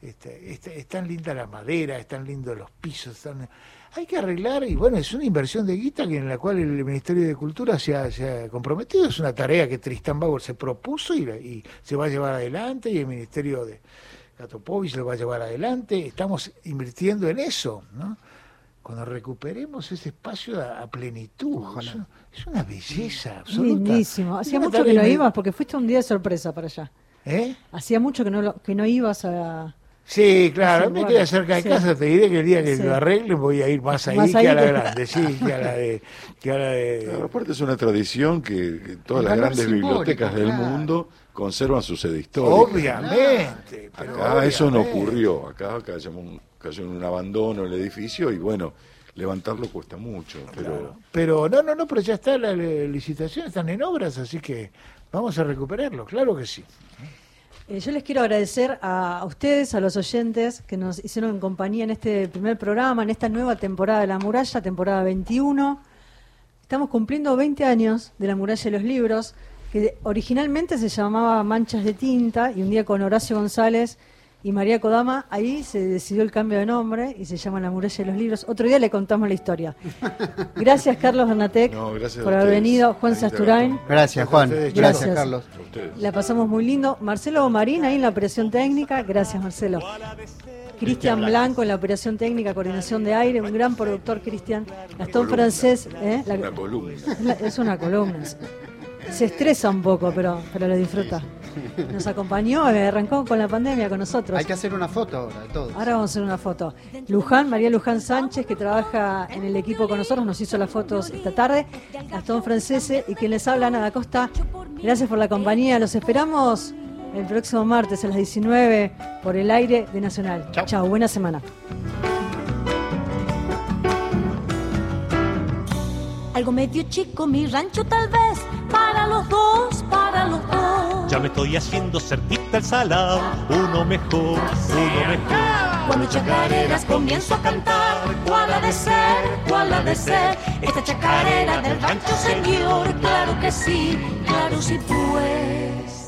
[SPEAKER 5] Este, este, es tan linda la madera, es tan lindo los pisos, están- hay que arreglar, y bueno, es una inversión de guita que en la cual el Ministerio de Cultura se ha, se ha comprometido, es una tarea que Tristan Bauer se propuso y, y se va a llevar adelante, y el Ministerio de Katopovich lo va a llevar adelante, estamos invirtiendo en eso, ¿no? Cuando recuperemos ese espacio a, a plenitud, es una, es una belleza absoluta.
[SPEAKER 3] Lindísimo. Hacía mucho que no
[SPEAKER 5] me-
[SPEAKER 3] ibas, porque fuiste un día de sorpresa para allá.
[SPEAKER 5] ¿Eh?
[SPEAKER 3] Hacía mucho que no, que no ibas a...
[SPEAKER 5] Sí, claro,
[SPEAKER 3] Ese
[SPEAKER 5] me queda cerca de
[SPEAKER 3] sí.
[SPEAKER 5] casa, te diré que el día que
[SPEAKER 3] Sí.
[SPEAKER 5] lo arreglen voy a ir más ahí
[SPEAKER 3] Más
[SPEAKER 5] que a la
[SPEAKER 3] que-
[SPEAKER 5] grande, sí, que a la de... Que a la de
[SPEAKER 6] Claro, aparte es una tradición que, que todas
[SPEAKER 5] El
[SPEAKER 6] las grandes
[SPEAKER 5] simbólico,
[SPEAKER 6] bibliotecas del
[SPEAKER 5] claro.
[SPEAKER 6] mundo conservan su sede histórica.
[SPEAKER 5] Obviamente, pero
[SPEAKER 6] Acá eso no ocurrió, acá cayó, un, cayó en un abandono el edificio y bueno, levantarlo cuesta mucho, pero
[SPEAKER 5] Pero no, no, no, pero ya está la, la licitación, están en obras, así que vamos a recuperarlo, claro que sí.
[SPEAKER 3] Eh, yo les quiero agradecer a, a ustedes, a los oyentes que nos hicieron compañía en este primer programa, en esta nueva temporada de La Muralla, temporada 21. Estamos cumpliendo 20 años de La Muralla de los Libros, que originalmente se llamaba Manchas de Tinta, y un día con Horacio González y María Kodama, ahí se decidió el cambio de nombre y se llama La Muralla de los Libros. Otro día le contamos la historia. Gracias, Carlos Bernatec,
[SPEAKER 6] No, gracias a
[SPEAKER 3] por haber venido. Juan Sasturain.
[SPEAKER 4] Gracias, Juan.
[SPEAKER 5] Gracias,
[SPEAKER 4] Gracias, Carlos.
[SPEAKER 3] La pasamos muy lindo. Marcelo Marín ahí en la operación técnica. Gracias, Marcelo. Cristian Blanco en la operación técnica, coordinación de aire, un gran productor, Cristian. Gastón. Francés, ¿eh? La-
[SPEAKER 6] una columna.
[SPEAKER 3] es una columna. Se estresa un poco, pero, pero lo disfruta. Nos acompañó, eh, arrancó con la pandemia con nosotros.
[SPEAKER 4] Hay que hacer una foto ahora de todos.
[SPEAKER 3] Ahora vamos a hacer una foto. Luján, María Luján Sánchez, que trabaja en el equipo con nosotros, nos hizo las fotos esta tarde. Gastón Francese y quien les habla, Ana Costa. Gracias por la compañía. Los esperamos el próximo martes a las 19 por el aire de Nacional. Chao, buena semana.
[SPEAKER 14] Algo medio chico, mi rancho tal vez, para los dos, para los dos.
[SPEAKER 15] Ya me estoy haciendo cerquita el salado, uno mejor, uno mejor.
[SPEAKER 14] Cuando chacareras comienzo a cantar, cuál ha de ser, cuál ha de ser. Esta chacarera del rancho, señor, claro que sí, claro sí pues.